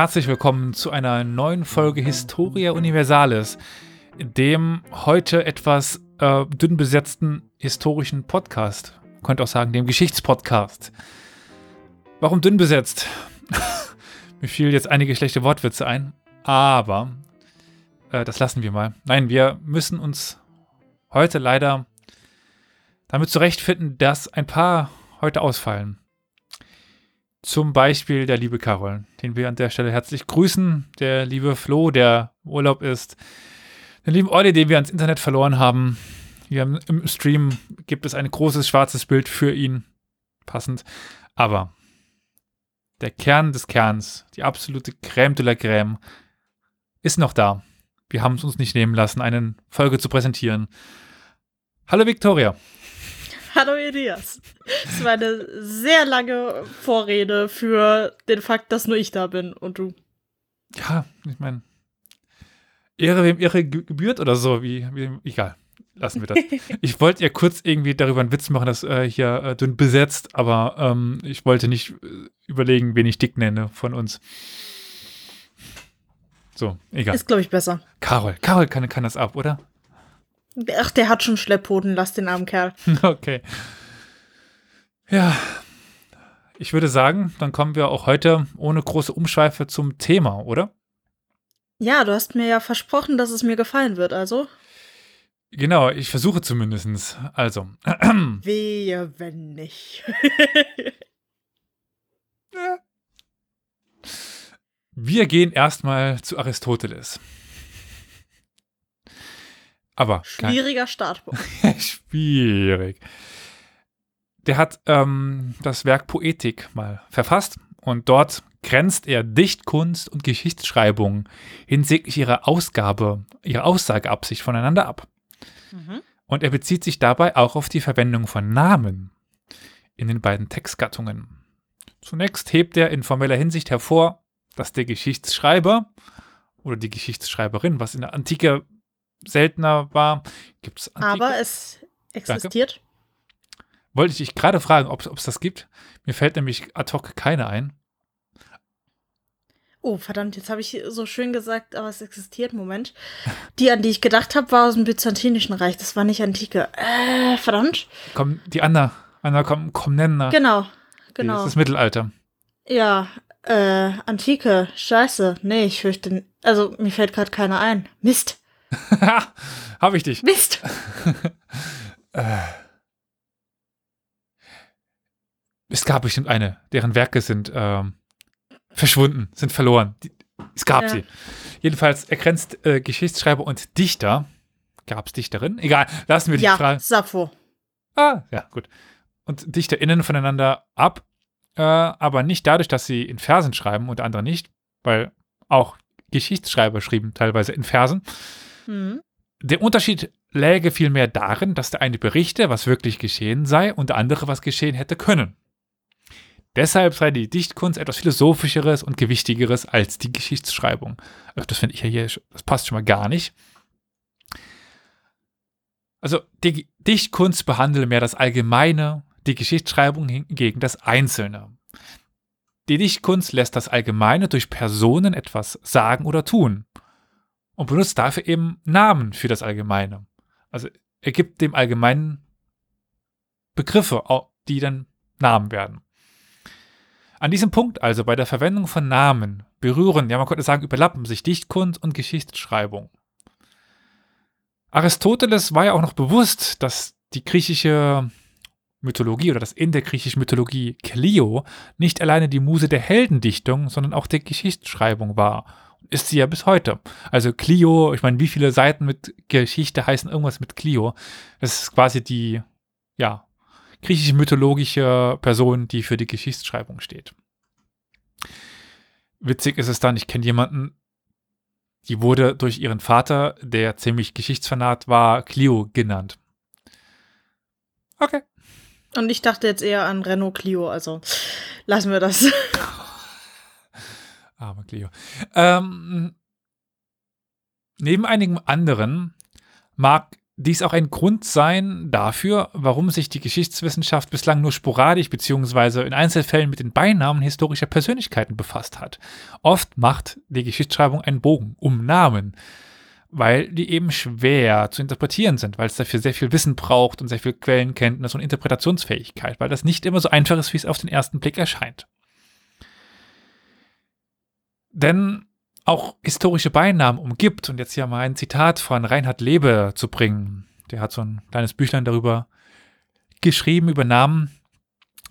herzlich willkommen zu einer neuen Folge Historia Universalis, dem heute etwas äh, dünn besetzten historischen Podcast. Man könnte auch sagen, dem Geschichtspodcast. Warum dünn besetzt? Mir fielen jetzt einige schlechte Wortwitze ein, aber äh, das lassen wir mal. Nein, wir müssen uns heute leider damit zurechtfinden, dass ein paar heute ausfallen. Zum Beispiel der liebe Carol, den wir an der Stelle herzlich grüßen. Der liebe Flo, der Urlaub ist. Den lieben Olli, den wir ans Internet verloren haben. Hier im Stream gibt es ein großes schwarzes Bild für ihn. Passend. Aber der Kern des Kerns, die absolute Crème de la Crème, ist noch da. Wir haben es uns nicht nehmen lassen, eine Folge zu präsentieren. Hallo Victoria. Hallo Elias. Das war eine sehr lange Vorrede für den Fakt, dass nur ich da bin und du. Ja, ich meine, Ehre wem Ehre gebührt oder so, wie, wie egal. Lassen wir das. ich wollte ja kurz irgendwie darüber einen Witz machen, dass äh, hier äh, dünn besetzt, aber ähm, ich wollte nicht äh, überlegen, wen ich dick nenne von uns. So, egal. Ist, glaube ich, besser. Carol, Carol kann, kann das ab, oder? Ach, der hat schon Schlepphoden, lass den armen Kerl. Okay. Ja, ich würde sagen, dann kommen wir auch heute ohne große Umschweife zum Thema, oder? Ja, du hast mir ja versprochen, dass es mir gefallen wird, also. Genau, ich versuche zumindest. Also. Wehe, wenn nicht. wir gehen erstmal zu Aristoteles. Aber schwieriger Startpunkt. schwierig. Der hat ähm, das Werk Poetik mal verfasst und dort grenzt er Dichtkunst und Geschichtsschreibung hinsichtlich ihrer Ausgabe, ihrer Aussageabsicht voneinander ab. Mhm. Und er bezieht sich dabei auch auf die Verwendung von Namen in den beiden Textgattungen. Zunächst hebt er in formeller Hinsicht hervor, dass der Geschichtsschreiber oder die Geschichtsschreiberin, was in der Antike seltener war. Gibt's Aber es existiert. Danke. Wollte ich dich gerade fragen, ob es das gibt. Mir fällt nämlich ad hoc keine ein. Oh, verdammt, jetzt habe ich so schön gesagt, aber es existiert. Moment. Die, an die ich gedacht habe, war aus dem Byzantinischen Reich. Das war nicht Antike. Äh, verdammt. Komm, die Anna. Anna, komm, komm, nennen. Genau, genau. Das ist das Mittelalter. Ja, äh, Antike. Scheiße. Nee, ich fürchte. Also, mir fällt gerade keiner ein. Mist. Habe ich dich. Mist. Äh. es gab bestimmt eine, deren Werke sind ähm, verschwunden, sind verloren. Die, es gab ja. sie. Jedenfalls ergrenzt äh, Geschichtsschreiber und Dichter. Gab es Dichterin? Egal, lassen wir die ja, Frage. Ja, Sappho. Ah, ja, gut. Und DichterInnen voneinander ab, äh, aber nicht dadurch, dass sie in Versen schreiben und andere nicht, weil auch Geschichtsschreiber schrieben teilweise in Versen, Mhm. Der Unterschied läge vielmehr darin, dass der eine berichte, was wirklich geschehen sei, und der andere, was geschehen hätte können. Deshalb sei die Dichtkunst etwas Philosophischeres und Gewichtigeres als die Geschichtsschreibung. Also das finde ich ja hier, das passt schon mal gar nicht. Also die Dichtkunst behandelt mehr das Allgemeine, die Geschichtsschreibung hingegen das Einzelne. Die Dichtkunst lässt das Allgemeine durch Personen etwas sagen oder tun und benutzt dafür eben Namen für das Allgemeine. Also er gibt dem Allgemeinen Begriffe, die dann Namen werden. An diesem Punkt also bei der Verwendung von Namen berühren, ja man könnte sagen, überlappen sich Dichtkunst und Geschichtsschreibung. Aristoteles war ja auch noch bewusst, dass die griechische Mythologie oder das in der griechischen Mythologie Clio nicht alleine die Muse der Heldendichtung, sondern auch der Geschichtsschreibung war ist sie ja bis heute. Also Clio, ich meine, wie viele Seiten mit Geschichte heißen irgendwas mit Clio? Das ist quasi die, ja, griechische mythologische Person, die für die Geschichtsschreibung steht. Witzig ist es dann, ich kenne jemanden, die wurde durch ihren Vater, der ziemlich geschichtsfanat war, Clio genannt. Okay. Und ich dachte jetzt eher an Renault Clio, also lassen wir das. Arme Cleo. Ähm, neben einigen anderen mag dies auch ein Grund sein dafür, warum sich die Geschichtswissenschaft bislang nur sporadisch bzw. in Einzelfällen mit den Beinamen historischer Persönlichkeiten befasst hat. Oft macht die Geschichtsschreibung einen Bogen um Namen, weil die eben schwer zu interpretieren sind, weil es dafür sehr viel Wissen braucht und sehr viel Quellenkenntnis und Interpretationsfähigkeit, weil das nicht immer so einfach ist, wie es auf den ersten Blick erscheint. Denn auch historische Beinamen umgibt. Und jetzt hier mal ein Zitat von Reinhard Lebe zu bringen. Der hat so ein kleines Büchlein darüber geschrieben, über Namen.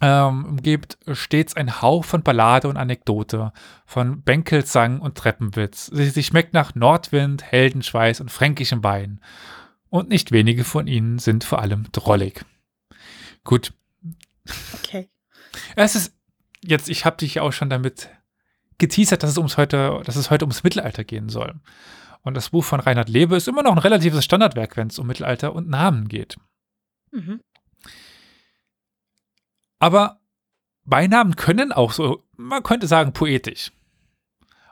Ähm, umgibt stets ein Hauch von Ballade und Anekdote, von Bänkelsang und Treppenwitz. Sie, sie schmeckt nach Nordwind, Heldenschweiß und fränkischem Wein. Und nicht wenige von ihnen sind vor allem drollig. Gut. Okay. Es ist jetzt, ich habe dich auch schon damit geteasert, dass es, ums heute, dass es heute ums Mittelalter gehen soll. Und das Buch von Reinhard Lebe ist immer noch ein relatives Standardwerk, wenn es um Mittelalter und Namen geht. Mhm. Aber Beinamen können auch so, man könnte sagen, poetisch.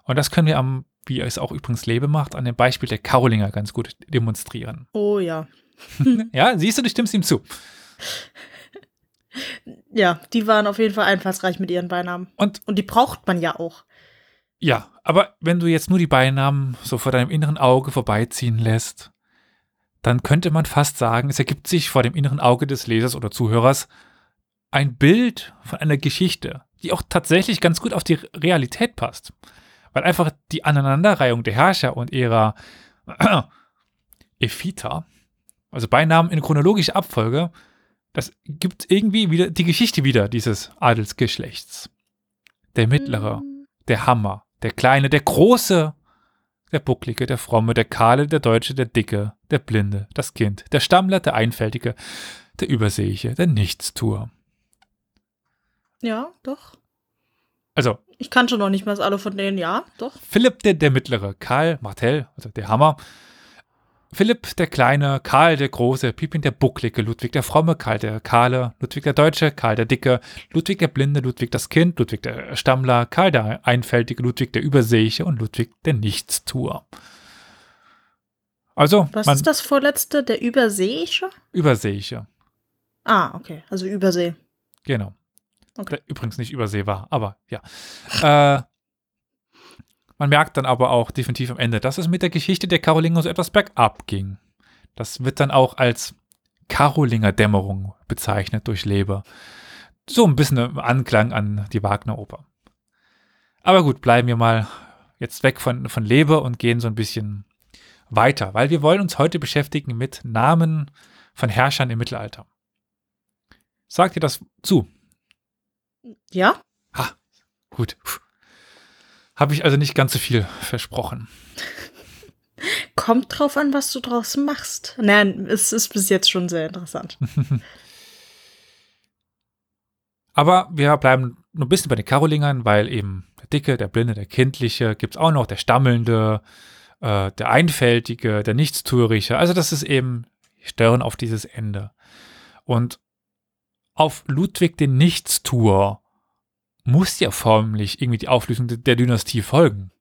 Und das können wir am, wie es auch übrigens Lebe macht, an dem Beispiel der Karolinger ganz gut demonstrieren. Oh ja. ja, siehst du, du stimmst ihm zu. Ja, die waren auf jeden Fall einfallsreich mit ihren Beinamen. Und, und die braucht man ja auch. Ja, aber wenn du jetzt nur die Beinamen so vor deinem inneren Auge vorbeiziehen lässt, dann könnte man fast sagen, es ergibt sich vor dem inneren Auge des Lesers oder Zuhörers ein Bild von einer Geschichte, die auch tatsächlich ganz gut auf die Realität passt. Weil einfach die Aneinanderreihung der Herrscher und ihrer äh, Ephita, also Beinamen in chronologischer Abfolge, das gibt irgendwie wieder die Geschichte wieder dieses Adelsgeschlechts. Der Mittlere, mhm. der Hammer, der Kleine, der Große, der Bucklige, der Fromme, der Kahle, der Deutsche, der Dicke, der Blinde, das Kind, der Stammler, der Einfältige, der Überseeige, der Nichtstuer. Ja, doch. Also. Ich kannte noch nicht mal alle von denen, ja, doch. Philipp der, der Mittlere, Karl Martell, also der Hammer, Philipp der Kleine, Karl der Große, Pippin der Bucklige, Ludwig der Fromme, Karl der Kahle, Ludwig der Deutsche, Karl der Dicke, Ludwig der Blinde, Ludwig das Kind, Ludwig der Stammler, Karl der Einfältige, Ludwig der Überseeische und Ludwig der Nichtstuer. Also. Was ist das vorletzte? Der Überseeische? Überseeische. Ah, okay. Also Übersee. Genau. Okay. Übrigens nicht Übersee war, aber ja. äh, man merkt dann aber auch definitiv am Ende, dass es mit der Geschichte der Karolinger so etwas bergab ging. Das wird dann auch als Karolinger Dämmerung bezeichnet durch Leber. So ein bisschen im Anklang an die Wagner-Oper. Aber gut, bleiben wir mal jetzt weg von, von Leber und gehen so ein bisschen weiter, weil wir wollen uns heute beschäftigen mit Namen von Herrschern im Mittelalter. Sagt ihr das zu? Ja. Ha, gut. Puh. Habe ich also nicht ganz so viel versprochen. Kommt drauf an, was du draus machst. Nein, es ist bis jetzt schon sehr interessant. Aber wir bleiben nur ein bisschen bei den Karolingern, weil eben der Dicke, der Blinde, der Kindliche, gibt es auch noch, der Stammelnde, äh, der Einfältige, der Nichtstuerische. Also das ist eben Stören auf dieses Ende. Und auf Ludwig den Nichtstuer muss ja förmlich irgendwie die Auflösung der Dynastie folgen.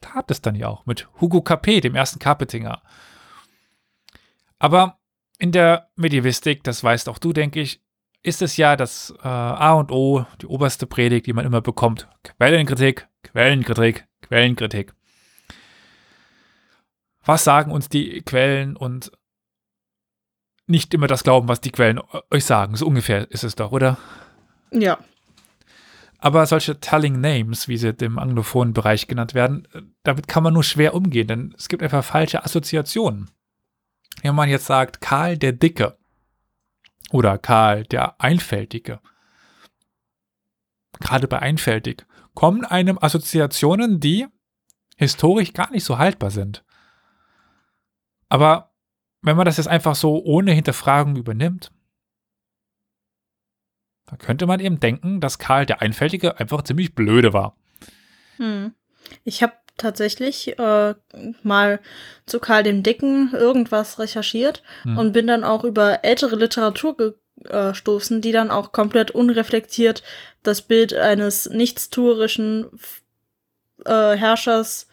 Tat es dann ja auch mit Hugo Capet, dem ersten Capetinger. Aber in der Medievistik, das weißt auch du, denke ich, ist es ja das äh, A und O, die oberste Predigt, die man immer bekommt. Quellenkritik, Quellenkritik, Quellenkritik. Was sagen uns die Quellen und nicht immer das glauben, was die Quellen euch sagen. So ungefähr ist es doch, oder? Ja. Aber solche Telling Names, wie sie im anglophonen Bereich genannt werden, äh, damit kann man nur schwer umgehen, denn es gibt einfach falsche Assoziationen. Wenn man jetzt sagt, Karl der Dicke oder Karl der Einfältige, gerade bei einfältig, kommen einem Assoziationen, die historisch gar nicht so haltbar sind. Aber wenn man das jetzt einfach so ohne Hinterfragung übernimmt, da könnte man eben denken, dass Karl der Einfältige einfach ziemlich blöde war. Hm. Ich habe tatsächlich äh, mal zu Karl dem Dicken irgendwas recherchiert hm. und bin dann auch über ältere Literatur gestoßen, die dann auch komplett unreflektiert das Bild eines nichtstuerischen äh, Herrschers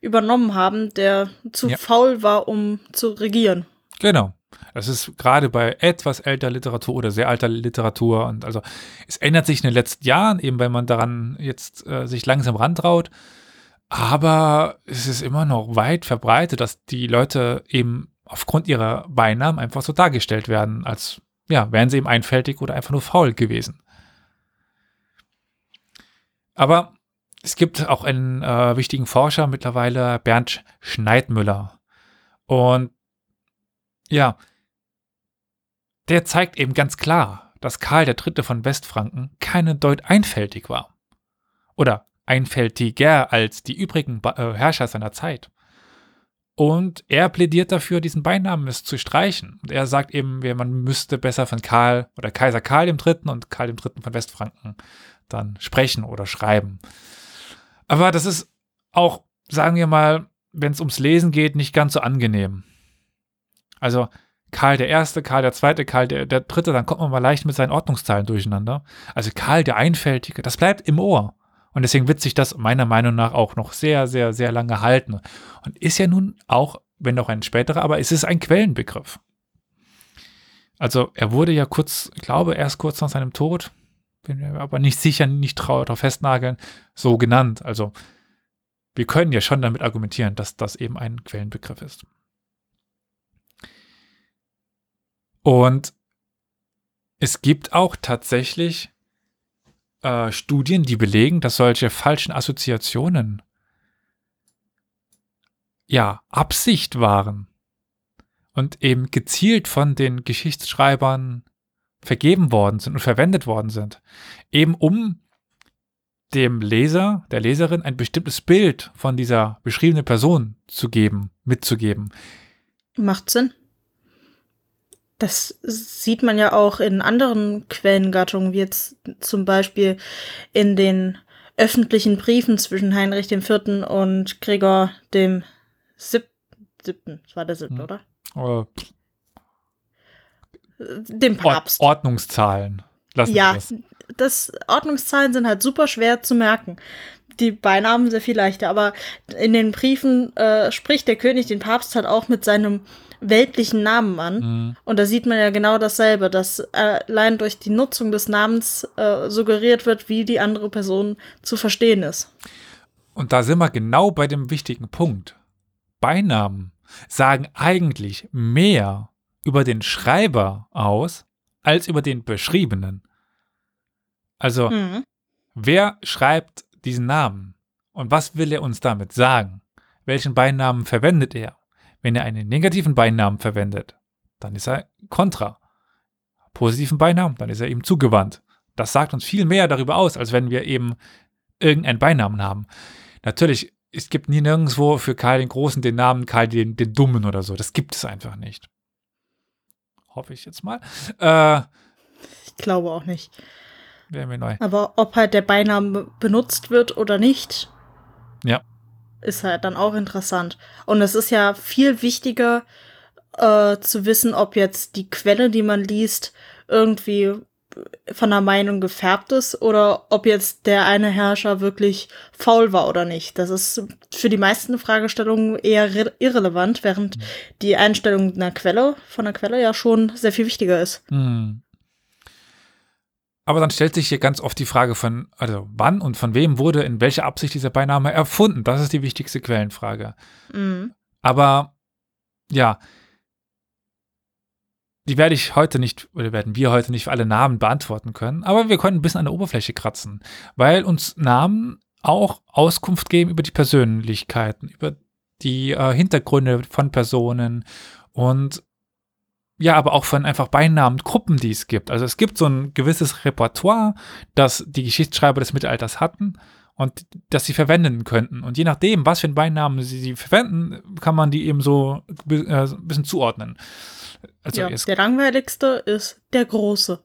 übernommen haben, der zu ja. faul war, um zu regieren. Genau. Das ist gerade bei etwas älterer Literatur oder sehr alter Literatur und also es ändert sich in den letzten Jahren, eben weil man daran jetzt äh, sich langsam rantraut. Aber es ist immer noch weit verbreitet, dass die Leute eben aufgrund ihrer Beinamen einfach so dargestellt werden, als ja, wären sie eben einfältig oder einfach nur faul gewesen. Aber es gibt auch einen äh, wichtigen Forscher mittlerweile, Bernd Schneidmüller. Und ja, der zeigt eben ganz klar, dass Karl III. von Westfranken keine Deut einfältig war. Oder einfältiger als die übrigen äh, Herrscher seiner Zeit. Und er plädiert dafür, diesen Beinamen zu streichen. Und er sagt eben, man müsste besser von Karl oder Kaiser Karl III. und Karl III. von Westfranken dann sprechen oder schreiben. Aber das ist auch, sagen wir mal, wenn es ums Lesen geht, nicht ganz so angenehm. Also Karl der Erste, Karl der Zweite, Karl der, der Dritte, dann kommt man mal leicht mit seinen Ordnungszahlen durcheinander. Also Karl der Einfältige, das bleibt im Ohr. Und deswegen wird sich das meiner Meinung nach auch noch sehr, sehr, sehr lange halten. Und ist ja nun auch, wenn auch ein späterer, aber es ist ein Quellenbegriff. Also er wurde ja kurz, ich glaube, erst kurz nach seinem Tod, bin mir aber nicht sicher, nicht darauf festnageln, so genannt. Also wir können ja schon damit argumentieren, dass das eben ein Quellenbegriff ist. Und es gibt auch tatsächlich äh, Studien, die belegen, dass solche falschen Assoziationen ja Absicht waren und eben gezielt von den Geschichtsschreibern vergeben worden sind und verwendet worden sind, eben um dem Leser, der Leserin ein bestimmtes Bild von dieser beschriebenen Person zu geben, mitzugeben. Macht Sinn. Das sieht man ja auch in anderen Quellengattungen, wie jetzt zum Beispiel in den öffentlichen Briefen zwischen Heinrich IV. und Gregor dem Sieb siebten. Das war der siebte, hm. oder? Uh, dem Papst. Ord Ordnungszahlen. Lassen ja, das. das Ordnungszahlen sind halt super schwer zu merken. Die Beinamen sehr viel leichter, aber in den Briefen äh, spricht der König den Papst halt auch mit seinem weltlichen Namen an. Mhm. Und da sieht man ja genau dasselbe, dass allein durch die Nutzung des Namens äh, suggeriert wird, wie die andere Person zu verstehen ist. Und da sind wir genau bei dem wichtigen Punkt. Beinamen sagen eigentlich mehr über den Schreiber aus als über den Beschriebenen. Also, mhm. wer schreibt diesen Namen und was will er uns damit sagen? Welchen Beinamen verwendet er? Wenn er einen negativen Beinamen verwendet, dann ist er kontra. Positiven Beinamen, dann ist er ihm zugewandt. Das sagt uns viel mehr darüber aus, als wenn wir eben irgendeinen Beinamen haben. Natürlich, es gibt nie nirgendwo für Karl den Großen den Namen Karl den, den Dummen oder so. Das gibt es einfach nicht. Hoffe ich jetzt mal. Äh, ich glaube auch nicht. Wäre mir neu. Aber ob halt der Beiname benutzt wird oder nicht, ja ist halt dann auch interessant. Und es ist ja viel wichtiger äh, zu wissen, ob jetzt die Quelle, die man liest, irgendwie von der Meinung gefärbt ist oder ob jetzt der eine Herrscher wirklich faul war oder nicht. Das ist für die meisten Fragestellungen eher irrelevant, während mhm. die Einstellung einer Quelle, von der Quelle ja schon sehr viel wichtiger ist. Mhm. Aber dann stellt sich hier ganz oft die Frage von, also wann und von wem wurde in welcher Absicht dieser Beiname erfunden? Das ist die wichtigste Quellenfrage. Mhm. Aber ja, die werde ich heute nicht, oder werden wir heute nicht für alle Namen beantworten können, aber wir können ein bisschen an der Oberfläche kratzen, weil uns Namen auch Auskunft geben über die Persönlichkeiten, über die äh, Hintergründe von Personen und ja, aber auch von einfach Beinamengruppen, die es gibt. Also es gibt so ein gewisses Repertoire, das die Geschichtsschreiber des Mittelalters hatten und das sie verwenden könnten. Und je nachdem, was für einen Beinamen sie, sie verwenden, kann man die eben so äh, ein bisschen zuordnen. Also ja, der langweiligste ist der Große.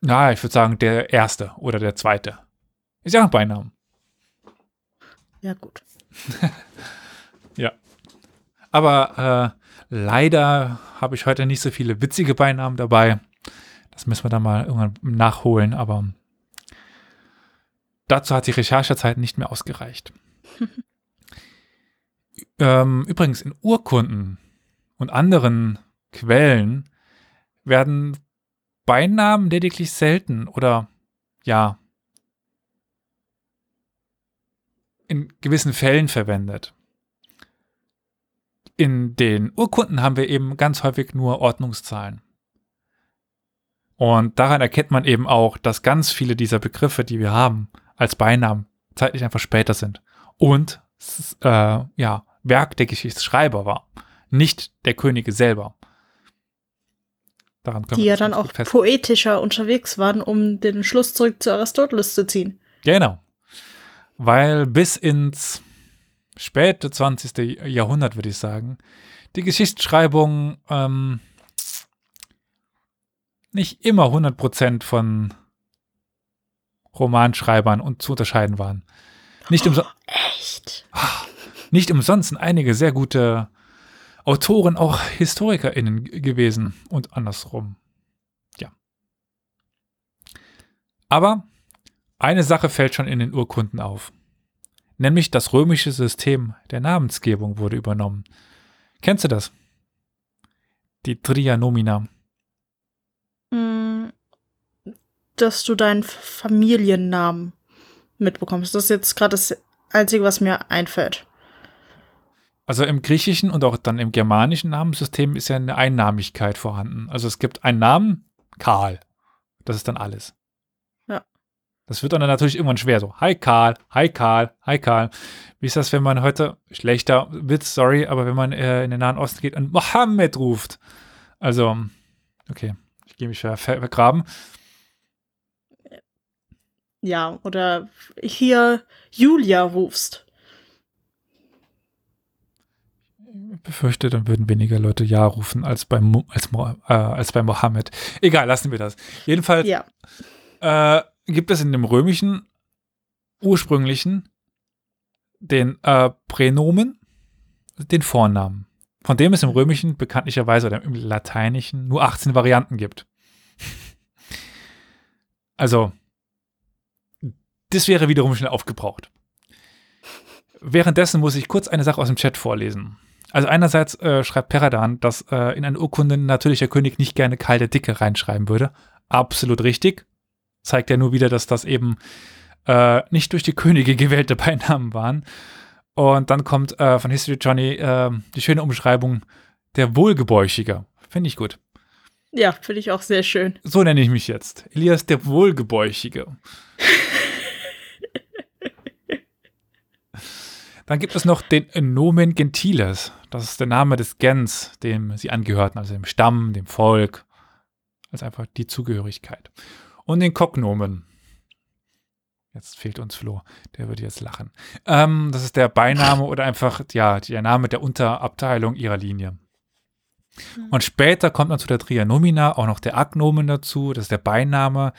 Na, ich würde sagen, der Erste oder der Zweite. Ist ja ein Beinamen. Ja, gut. ja. Aber äh, Leider habe ich heute nicht so viele witzige Beinamen dabei. Das müssen wir dann mal irgendwann nachholen, aber dazu hat die Recherchezeit nicht mehr ausgereicht. ähm, übrigens, in Urkunden und anderen Quellen werden Beinamen lediglich selten oder ja in gewissen Fällen verwendet. In den Urkunden haben wir eben ganz häufig nur Ordnungszahlen. Und daran erkennt man eben auch, dass ganz viele dieser Begriffe, die wir haben, als Beinamen zeitlich einfach später sind. Und äh, ja, Werk der Geschichtsschreiber war, nicht der Könige selber. Daran die ja dann auch poetischer unterwegs waren, um den Schluss zurück zu Aristoteles zu ziehen. Genau. Weil bis ins späte 20. Jahrhundert, würde ich sagen, die Geschichtsschreibung ähm, nicht immer 100% von Romanschreibern und zu unterscheiden waren. Nicht umsonst. Oh, echt? Nicht umsonst sind einige sehr gute Autoren auch HistorikerInnen gewesen und andersrum. Ja. Aber eine Sache fällt schon in den Urkunden auf. Nämlich das römische System der Namensgebung wurde übernommen. Kennst du das? Die Tria Nomina. Mm, dass du deinen Familiennamen mitbekommst. Das ist jetzt gerade das Einzige, was mir einfällt. Also im griechischen und auch dann im germanischen Namenssystem ist ja eine Einnamigkeit vorhanden. Also es gibt einen Namen, Karl. Das ist dann alles. Das wird dann natürlich irgendwann schwer. So, hi Karl, hi Karl, hi Karl. Wie ist das, wenn man heute, schlechter Witz, sorry, aber wenn man äh, in den Nahen Osten geht und Mohammed ruft? Also, okay, ich gehe mich vergraben. Ja, oder hier Julia rufst. Ich befürchte, dann würden weniger Leute Ja rufen als bei, als, äh, als bei Mohammed. Egal, lassen wir das. Jedenfalls ja. äh, gibt es in dem römischen ursprünglichen den äh, Pränomen, den Vornamen, von dem es im römischen bekanntlicherweise oder im lateinischen nur 18 Varianten gibt. also, das wäre wiederum schnell aufgebraucht. Währenddessen muss ich kurz eine Sache aus dem Chat vorlesen. Also einerseits äh, schreibt Peradan, dass äh, in eine Urkunde natürlich der König nicht gerne Karl der Dicke reinschreiben würde. Absolut richtig. Zeigt ja nur wieder, dass das eben äh, nicht durch die Könige gewählte Beinamen waren. Und dann kommt äh, von History Johnny äh, die schöne Umschreibung der Wohlgebäuchige. Finde ich gut. Ja, finde ich auch sehr schön. So nenne ich mich jetzt. Elias der Wohlgebäuchige. Dann gibt es noch den Nomen Gentiles. Das ist der Name des Gens, dem sie angehörten, also dem Stamm, dem Volk. Also einfach die Zugehörigkeit. Und den Cognomen. Jetzt fehlt uns Flo, der würde jetzt lachen. Ähm, das ist der Beiname oder einfach ja, der Name der Unterabteilung ihrer Linie. Hm. Und später kommt dann zu der Trianomina auch noch der Agnomen dazu, das ist der Beiname,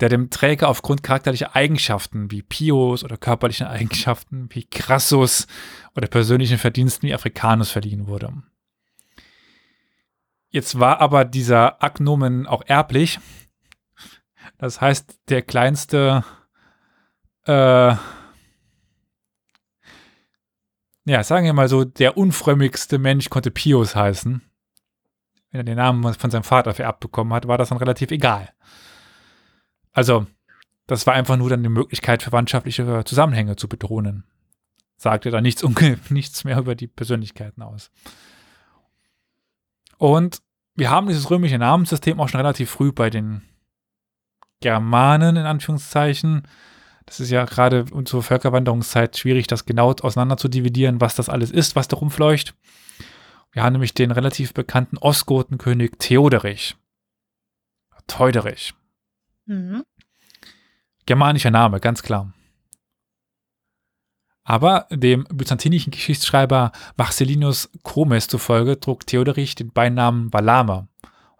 der dem Träger aufgrund charakterlicher Eigenschaften wie Pios oder körperlichen Eigenschaften wie Crassus oder persönlichen Verdiensten wie Africanus verliehen wurde. Jetzt war aber dieser Agnomen auch erblich. Das heißt, der kleinste, äh, ja, sagen wir mal so, der unfrömmigste Mensch konnte Pius heißen. Wenn er den Namen von seinem Vater vererbt bekommen hat, war das dann relativ egal. Also, das war einfach nur dann die Möglichkeit, verwandtschaftliche Zusammenhänge zu bedrohen. Sagte da nichts, nichts mehr über die Persönlichkeiten aus. Und wir haben dieses römische Namenssystem auch schon relativ früh bei den Germanen, in Anführungszeichen. Das ist ja gerade zur Völkerwanderungszeit schwierig, das genau auseinander zu dividieren, was das alles ist, was da rumfleucht. Wir haben nämlich den relativ bekannten Ostgotenkönig Theoderich. Teuderich. Mhm. Germanischer Name, ganz klar. Aber dem byzantinischen Geschichtsschreiber Marcellinus Chromes zufolge trug Theoderich den Beinamen Valamer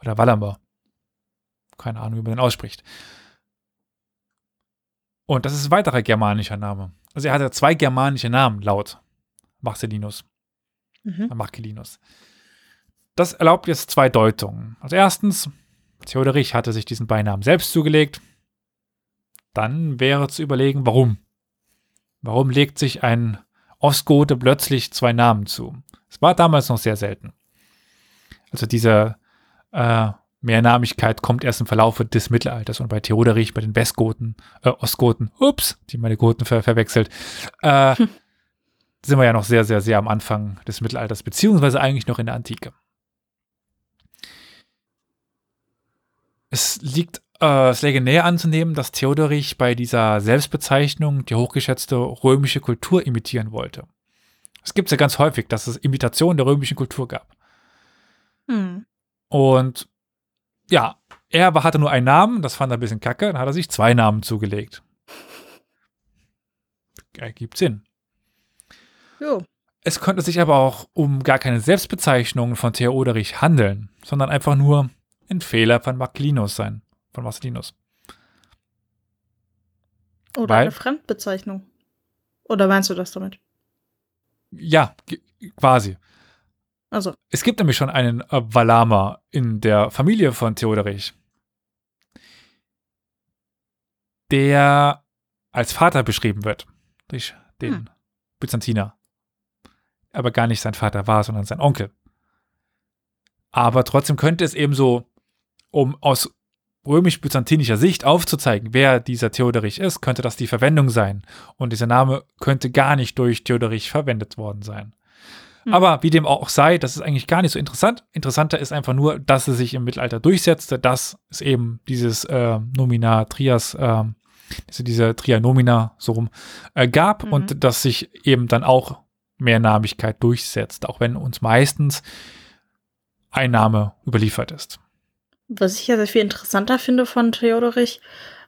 oder Valamer. Keine Ahnung, wie man den ausspricht. Und das ist ein weiterer germanischer Name. Also er hatte zwei germanische Namen laut Marcellinus. Mhm. Marcellinus. Das erlaubt jetzt zwei Deutungen. Also erstens, Theoderich hatte sich diesen Beinamen selbst zugelegt. Dann wäre zu überlegen, warum. Warum legt sich ein Ostgote plötzlich zwei Namen zu? Es war damals noch sehr selten. Also diese äh, Mehrnamigkeit kommt erst im Verlauf des Mittelalters und bei Theoderich, bei den Westgoten, äh, Ostgoten, ups, die meine Goten ver verwechselt, äh, hm. sind wir ja noch sehr, sehr, sehr am Anfang des Mittelalters, beziehungsweise eigentlich noch in der Antike. Es liegt, äh, es läge näher anzunehmen, dass Theoderich bei dieser Selbstbezeichnung die hochgeschätzte römische Kultur imitieren wollte. Es gibt es ja ganz häufig, dass es Imitationen der römischen Kultur gab. Hm. Und ja, er aber hatte nur einen Namen, das fand er ein bisschen kacke, dann hat er sich zwei Namen zugelegt. Ergibt Sinn. Jo. Es könnte sich aber auch um gar keine Selbstbezeichnung von Theoderich handeln, sondern einfach nur ein Fehler von Marcelinus sein, von Marcelinus. Oder Weil, eine Fremdbezeichnung. Oder meinst du das damit? Ja, quasi. Also. Es gibt nämlich schon einen äh, Valama in der Familie von Theoderich, der als Vater beschrieben wird durch den hm. Byzantiner. Aber gar nicht sein Vater war, sondern sein Onkel. Aber trotzdem könnte es eben so, um aus römisch-byzantinischer Sicht aufzuzeigen, wer dieser Theoderich ist, könnte das die Verwendung sein. Und dieser Name könnte gar nicht durch Theoderich verwendet worden sein. Hm. Aber wie dem auch sei, das ist eigentlich gar nicht so interessant. Interessanter ist einfach nur, dass es sich im Mittelalter durchsetzte, dass es eben dieses äh, Nomina Trias, äh, diese, diese Trianomina so rum äh, gab mhm. und dass sich eben dann auch Mehrnamigkeit durchsetzt, auch wenn uns meistens ein Name überliefert ist. Was ich ja sehr viel interessanter finde von Theodorich,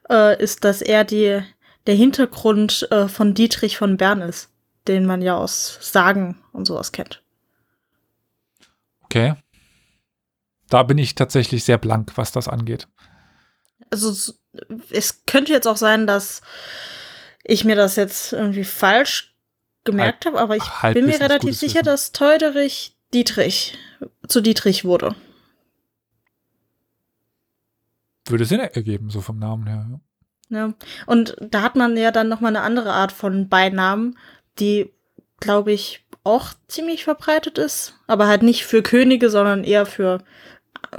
äh, ist, dass er die, der Hintergrund äh, von Dietrich von Bern ist den man ja aus Sagen und sowas kennt. Okay. Da bin ich tatsächlich sehr blank, was das angeht. Also es könnte jetzt auch sein, dass ich mir das jetzt irgendwie falsch gemerkt habe, aber ich bin mir relativ sicher, Wissen. dass Teuderich Dietrich zu Dietrich wurde. Würde Sinn ergeben, so vom Namen her. Ja. Und da hat man ja dann noch mal eine andere Art von Beinamen, die, glaube ich, auch ziemlich verbreitet ist, aber halt nicht für Könige, sondern eher für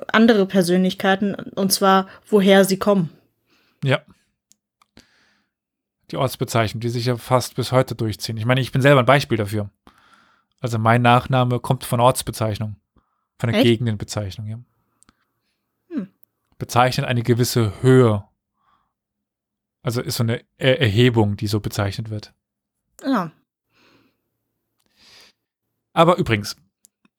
andere Persönlichkeiten, und zwar, woher sie kommen. Ja. Die Ortsbezeichnung, die sich ja fast bis heute durchziehen. Ich meine, ich bin selber ein Beispiel dafür. Also mein Nachname kommt von Ortsbezeichnung, von der Echt? Gegendenbezeichnung, ja. Hm. Bezeichnet eine gewisse Höhe. Also ist so eine er Erhebung, die so bezeichnet wird. Ja. Aber übrigens,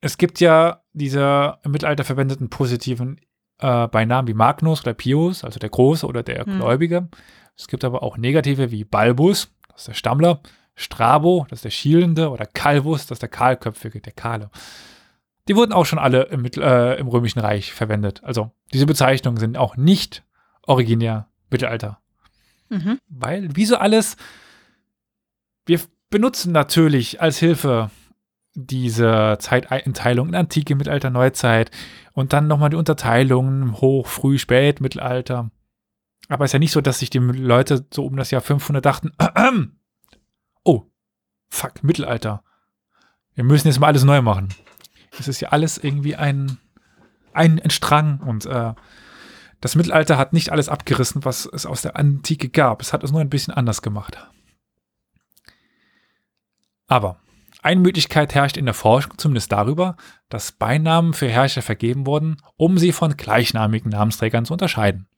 es gibt ja diese im Mittelalter verwendeten positiven äh, Beinamen wie Magnus oder Pius, also der Große oder der hm. Gläubige. Es gibt aber auch negative wie Balbus, das ist der Stammler, Strabo, das ist der Schielende, oder Calvus, das ist der Kahlköpfige, der Kahle. Die wurden auch schon alle im, äh, im Römischen Reich verwendet. Also diese Bezeichnungen sind auch nicht originär Mittelalter. Mhm. Weil, wie so alles, wir benutzen natürlich als Hilfe diese Zeiteinteilung in Antike, Mittelalter, Neuzeit und dann nochmal die Unterteilung hoch, früh, spät, Mittelalter. Aber es ist ja nicht so, dass sich die Leute so um das Jahr 500 dachten, oh, fuck, Mittelalter. Wir müssen jetzt mal alles neu machen. Es ist ja alles irgendwie ein, ein, ein Strang und äh, das Mittelalter hat nicht alles abgerissen, was es aus der Antike gab. Es hat es nur ein bisschen anders gemacht. Aber eine Möglichkeit herrscht in der Forschung zumindest darüber, dass Beinamen für Herrscher vergeben wurden, um sie von gleichnamigen Namensträgern zu unterscheiden.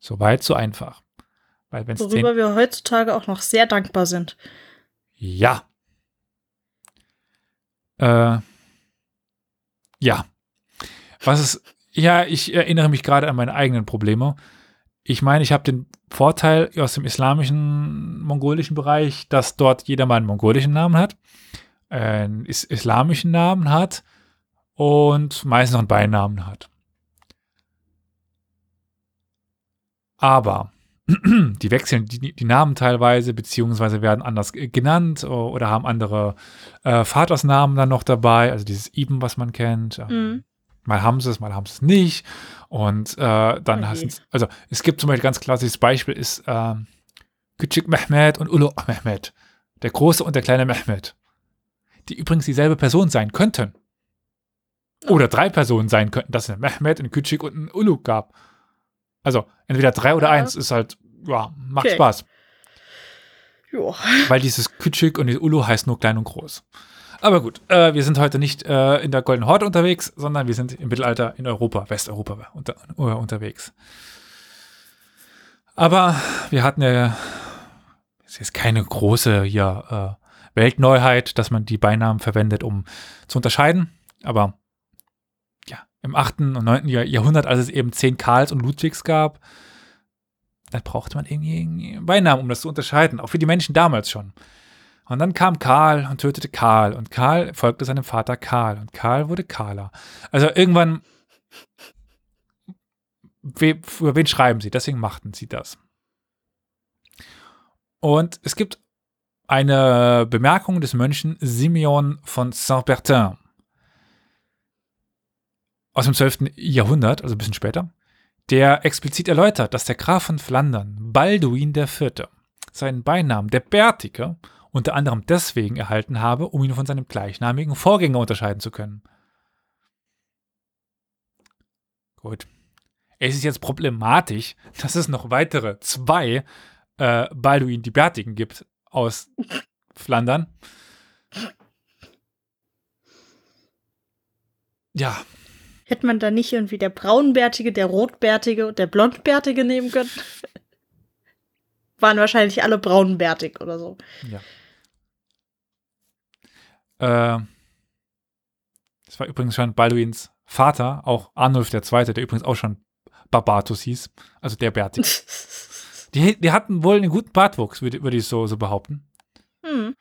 Soweit so einfach. Weil Worüber wir heutzutage auch noch sehr dankbar sind. Ja. Äh, ja. Was ist, ja, ich erinnere mich gerade an meine eigenen Probleme. Ich meine, ich habe den Vorteil aus dem islamischen, mongolischen Bereich, dass dort jeder mal einen mongolischen Namen hat einen islamischen Namen hat und meist noch einen Beinamen hat. Aber die wechseln die, die, Namen teilweise, beziehungsweise werden anders genannt oder haben andere äh, Vatersnamen dann noch dabei, also dieses Ibn, was man kennt. Mhm. Mal haben sie es, mal haben sie es nicht. Und äh, dann okay. hast also es gibt zum Beispiel ganz klassisches Beispiel ist äh, Küçük Mehmet und Ulu Mehmet. Der große und der kleine Mehmet die übrigens dieselbe Person sein könnten. Oder drei Personen sein könnten, dass es einen Mehmet, einen Küçük und einen Ulu gab. Also entweder drei oder Ja. eins ist halt, ja, macht Okay. Spaß. Jo. Weil dieses Küçük und dieses Ulu heißt nur klein und groß. Aber gut, äh, wir sind heute nicht äh, in der Goldenen Horde unterwegs, sondern wir sind im Mittelalter in Europa, Westeuropa unter, äh, unterwegs. Aber wir hatten ja, es ist keine große ja, äh, Weltneuheit, dass man die Beinamen verwendet, um zu unterscheiden. Aber ja, im 8. und 9. Jahr- Jahrhundert, als es eben zehn Karls und Ludwigs gab, da brauchte man irgendwie Beinamen, um das zu unterscheiden. Auch für die Menschen damals schon. Und dann kam Karl und tötete Karl. Und Karl folgte seinem Vater Karl. Und Karl wurde Karler. Also irgendwann. We, für wen schreiben sie? Deswegen machten sie das. Und es gibt eine Bemerkung des Mönchen Simeon von Saint-Bertin aus dem 12. Jahrhundert, also ein bisschen später, der explizit erläutert, dass der Graf von Flandern, Balduin IV., seinen Beinamen der Bärtige unter anderem deswegen erhalten habe, um ihn von seinem gleichnamigen Vorgänger unterscheiden zu können. Gut. Es ist jetzt problematisch, dass es noch weitere zwei äh, Balduin die Bärtigen gibt aus Flandern. Ja, Hätte man da nicht irgendwie der Braunbärtige, der Rotbärtige und der Blondbärtige nehmen können? Waren wahrscheinlich alle braunbärtig oder so. Äh, das war übrigens schon Balduins Vater, auch Arnulf II., der übrigens auch schon Barbatus hieß, also der Bärtige. Die, die hatten wohl einen guten Bartwuchs, würde, würde ich so, so behaupten. hm.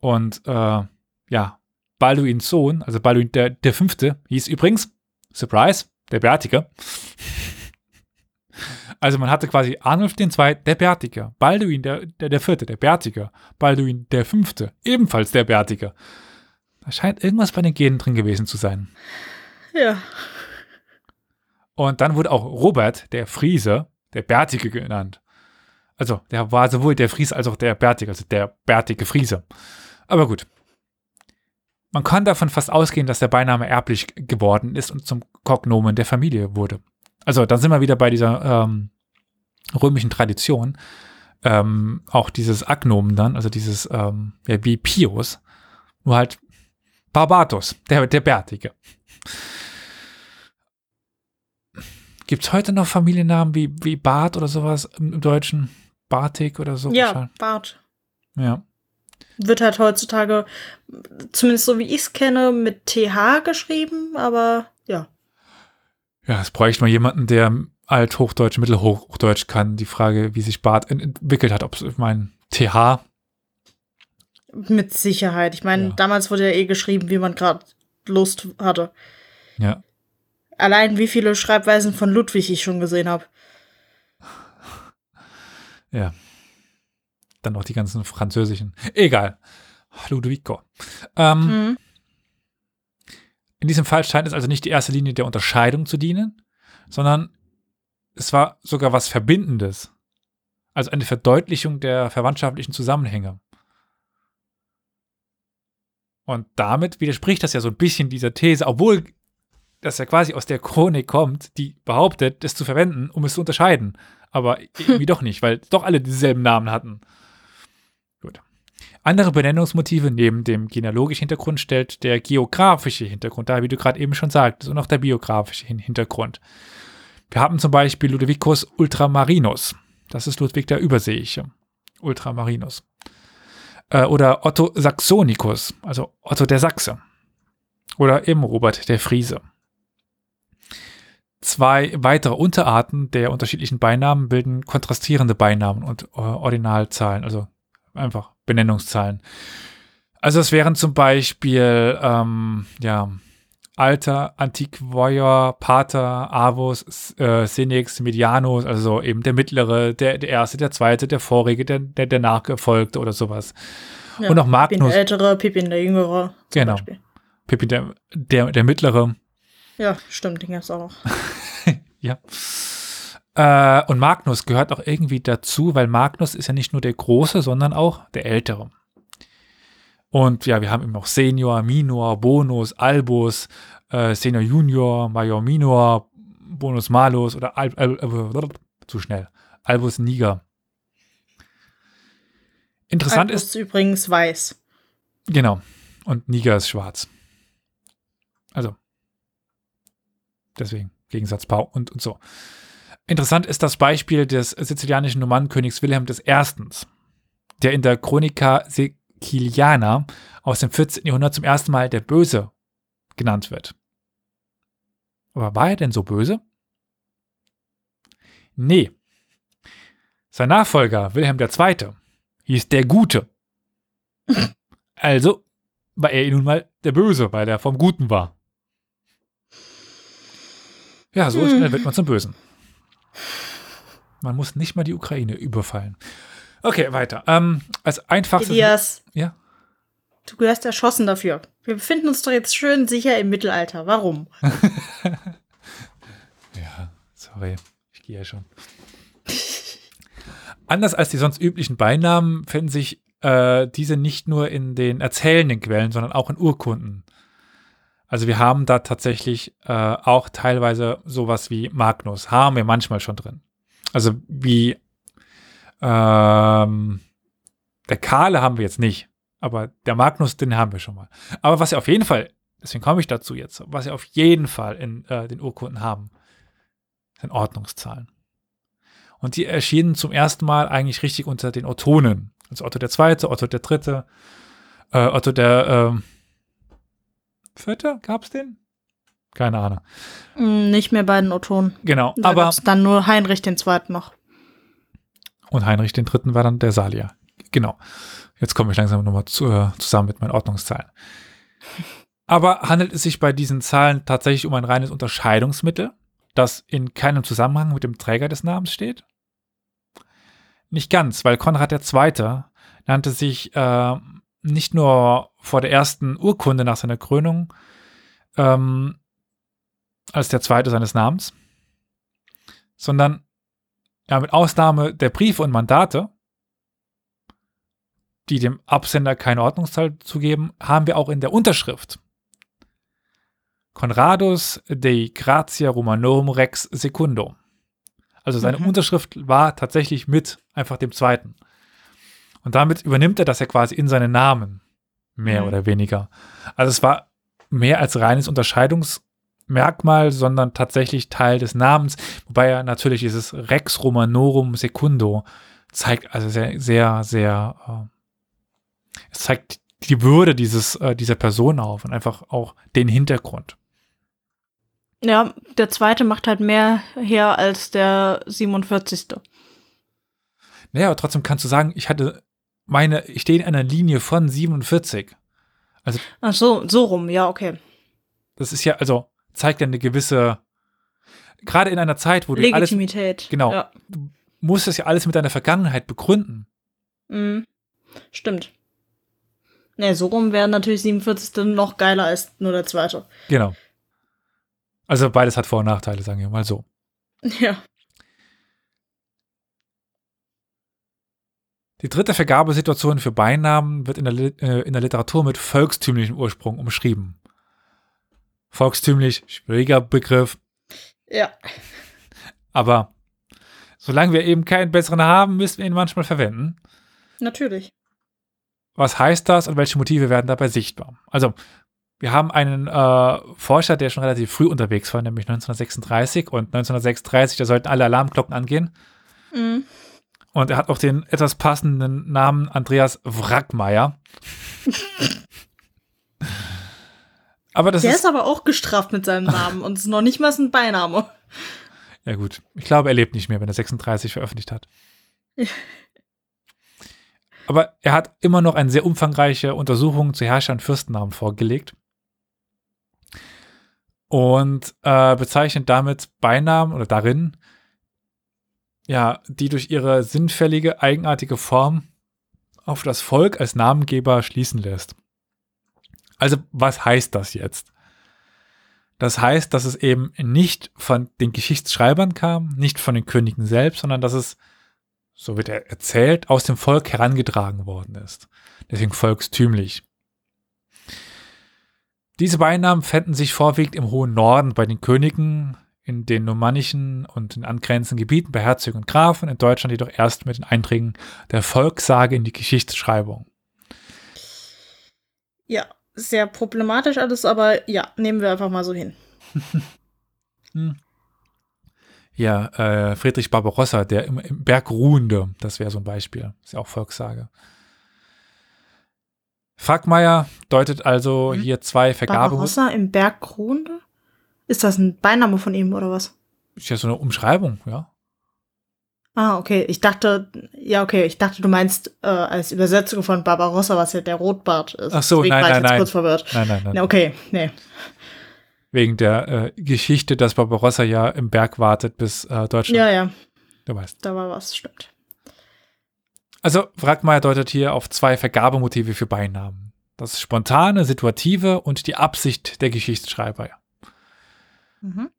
Und äh, ja, Balduins Sohn, also Balduin der, der Fünfte, hieß übrigens, Surprise, der Bärtige. Also man hatte quasi Arnulf II., der Bärtige, Balduin der, der, der Vierte, der Bärtige, Balduin der Fünfte, ebenfalls der Bärtige. Da scheint irgendwas bei den Genen drin gewesen zu sein. Ja. Und dann wurde auch Robert, der Friese, der Bärtige genannt. Also, der war sowohl der Fries als auch der Bärtige, also der bärtige Friese. Aber gut. Man kann davon fast ausgehen, dass der Beiname erblich geworden ist und zum Kognomen der Familie wurde. Also, dann sind wir wieder bei dieser ähm, römischen Tradition. Ähm, auch dieses Agnomen dann, also dieses, ähm, ja, wie Pius, nur halt Barbatus, der, der Bärtige. Gibt es heute noch Familiennamen wie, wie Bart oder sowas im, Deutschen? Bartik oder so? Ja, Bart. Ja. Wird halt heutzutage, zumindest so wie ich es kenne, mit TH geschrieben, aber ja. Ja, es bräuchte mal jemanden, der Althochdeutsch, Mittelhochdeutsch kann. Die Frage, wie sich Bart ent- entwickelt hat, ob es, ich meine, TH. Mit Sicherheit. Ich meine, Ja. damals wurde ja eh geschrieben, wie man gerade Lust hatte. Ja. Allein wie viele Schreibweisen von Ludwig ich schon gesehen habe. Ja. Dann noch die ganzen französischen. Egal. Ludovico. Ähm, Mhm. In diesem Fall scheint es also nicht die erste Linie der Unterscheidung zu dienen, sondern es war sogar was Verbindendes. Also eine Verdeutlichung der verwandtschaftlichen Zusammenhänge. Und damit widerspricht das ja so ein bisschen dieser These, obwohl das ja quasi aus der Chronik kommt, die behauptet, es zu verwenden, um es zu unterscheiden. Aber irgendwie doch nicht, weil doch alle dieselben Namen hatten. Gut. Andere Benennungsmotive neben dem genealogischen Hintergrund stellt der geografische Hintergrund dar, wie du gerade eben schon sagtest, und auch der biografische Hin- Hintergrund. Wir haben zum Beispiel Ludovicus Ultramarinus. Das ist Ludwig der Überseeische. Ultramarinus. Äh, oder Otto Saxonicus, also Otto der Sachse. Oder eben Robert der Friese. Zwei weitere Unterarten der unterschiedlichen Beinamen bilden kontrastierende Beinamen und äh, Ordinalzahlen, also einfach Benennungszahlen. Also es wären zum Beispiel ähm, ja, Alter, Antiquoior, Pater, Avus, S- äh, Senex, Medianus, also eben der mittlere, der, der erste, der zweite, der vorige, der, der, der nachgefolgte oder sowas. Ja. Und auch Pippin Magnus, der Ältere, Pippin der Jüngere. Genau. Beispiel. Pippin der, der, der mittlere, Ja, stimmt, den gab's auch. Ja. Äh, und Magnus gehört auch irgendwie dazu, weil Magnus ist ja nicht nur der Große, sondern auch der Ältere. Und ja, wir haben eben noch Senior, Minor, Bonus, Albus, äh, Senior Junior, Major Minor, Bonus Malus oder Al Al Al zu schnell. Albus Niger. Interessant Albus ist. ist übrigens weiß. Genau. Und Niger ist schwarz. Also. Deswegen. Gegensatz Pau und, und so. Interessant ist das Beispiel des sizilianischen Normannenkönigs Wilhelm I., der in der Chronica Siciliana aus dem 14. Jahrhundert zum ersten Mal der Böse genannt wird. Aber war er denn so böse? Nee. Sein Nachfolger, Wilhelm II., hieß der Gute. Also war er nun mal der Böse, weil er vom Guten war. Ja, so Hm. schnell wird man zum Bösen. Man muss nicht mal die Ukraine überfallen. Okay, weiter. Ähm, als einfachstes. Elias, Ja. du gehörst erschossen dafür. Wir befinden uns doch jetzt schön sicher im Mittelalter. Warum? Ja, sorry. Ich gehe ja schon. Anders als die sonst üblichen Beinamen finden sich äh, diese nicht nur in den erzählenden Quellen, sondern auch in Urkunden. Also wir haben da tatsächlich äh, auch teilweise sowas wie Magnus, haben wir manchmal schon drin. Also wie ähm, der Kahle haben wir jetzt nicht, aber der Magnus, den haben wir schon mal. Aber was wir auf jeden Fall, deswegen komme ich dazu jetzt, was wir auf jeden Fall in äh, den Urkunden haben, sind Ordnungszahlen. Und die erschienen zum ersten Mal eigentlich richtig unter den Ottonen. Also Otto der Zweite, Otto der Dritte, äh, Otto der ähm, Vierte, gab's den? Keine Ahnung. Hm, Nicht mehr bei den Ottonen. Genau, Da aber dann nur Heinrich den Zweiten noch. und Heinrich den Dritten war dann der Salier. Genau. Jetzt komme ich langsam nochmal zu, äh, zusammen mit meinen Ordnungszahlen. Aber handelt es sich bei diesen Zahlen tatsächlich um ein reines Unterscheidungsmittel, das in keinem Zusammenhang mit dem Träger des Namens steht? Nicht ganz, weil Konrad II. nannte sich äh, nicht nur vor der ersten Urkunde nach seiner Krönung ähm, als der zweite seines Namens, sondern ja, mit Ausnahme der Briefe und Mandate, die dem Absender keine Ordnungszahl zugeben, haben wir auch in der Unterschrift Conradus de Gratia Romanorum Rex Secundo. Also seine Mhm. Unterschrift war tatsächlich mit einfach dem zweiten. Und damit übernimmt er das ja quasi in seinen Namen, mehr Mhm. oder weniger. Also es war mehr als reines Unterscheidungsmerkmal, sondern tatsächlich Teil des Namens, wobei er natürlich dieses Rex Romanorum Secundo zeigt, also sehr, sehr, sehr, äh, es zeigt die Würde dieses, äh, dieser Person auf und einfach auch den Hintergrund. Ja, der Zweite macht halt mehr her als der 47. Naja, aber trotzdem kannst du sagen, ich hatte meine, ich stehe in einer Linie von 47. Ach so, so rum, ja, okay. Das ist ja, also zeigt ja eine gewisse, gerade in einer Zeit, wo du alles, Legitimität. genau. Ja. du musst das ja alles mit deiner Vergangenheit begründen. Mhm. Stimmt. Ne, so rum wäre natürlich 47. noch geiler als nur der zweite. Genau. Also beides hat Vor- und Nachteile, sagen wir mal so. Ja. Die dritte Vergabesituation für Beinamen wird in der, äh, in der Literatur mit volkstümlichem Ursprung umschrieben. Volkstümlich, schwieriger Begriff, Ja. aber solange wir eben keinen besseren haben, müssen wir ihn manchmal verwenden. Natürlich. Was heißt das und welche Motive werden dabei sichtbar? Also, wir haben einen äh, Forscher, der schon relativ früh unterwegs war, nämlich 1936. Und 1936, da sollten alle Alarmglocken angehen. Mhm. Und er hat auch den etwas passenden Namen Andreas Wrackmeier. aber das Der ist, ist aber auch gestraft mit seinem Namen und ist noch nicht mal ein Beiname. Ja, gut. Ich glaube, er lebt nicht mehr, wenn er 36 veröffentlicht hat. Aber er hat immer noch eine sehr umfangreiche Untersuchung zu Herrscher- und Fürstennamen vorgelegt. Und äh, bezeichnet damit Beinamen oder darin, ja, die durch ihre sinnfällige, eigenartige Form auf das Volk als Namengeber schließen lässt. Also, was heißt das jetzt? Das heißt, dass es eben nicht von den Geschichtsschreibern kam, nicht von den Königen selbst, sondern dass es, so wird er erzählt, aus dem Volk herangetragen worden ist. Deswegen volkstümlich. Diese Beinamen fänden sich vorwiegend im hohen Norden bei den Königen, in den normannischen und in angrenzenden Gebieten bei Herzögen und Grafen, in Deutschland jedoch erst mit den Einträgen der Volkssage in die Geschichtsschreibung. Ja, sehr problematisch alles, aber ja, nehmen wir einfach mal so hin. hm. Ja, äh, Friedrich Barbarossa, der im, im Berg Ruhende, das wäre so ein Beispiel. Ist ja auch Volkssage. Frackmeier deutet also hm? hier zwei Vergabe. Barbarossa im Berg Ruhende? Ist das ein Beiname von ihm oder was? Ist ja so eine Umschreibung, ja. Ah, okay. Ich dachte, ja, okay, ich dachte, du meinst äh, als Übersetzung von Barbarossa, was ja der Rotbart ist. Ach so, Deswegen nein, nein, nein. kurz verwirrt. Nein, nein, nein. Ja, okay, nee. Wegen der äh, Geschichte, dass Barbarossa ja im Berg wartet bis äh, Deutschland. Ja, ja. Du weißt. Da war was, stimmt. Also, Wrackmeier deutet hier auf zwei Vergabemotive für Beinamen. Das spontane, situative und die Absicht der Geschichtsschreiber. Mhm.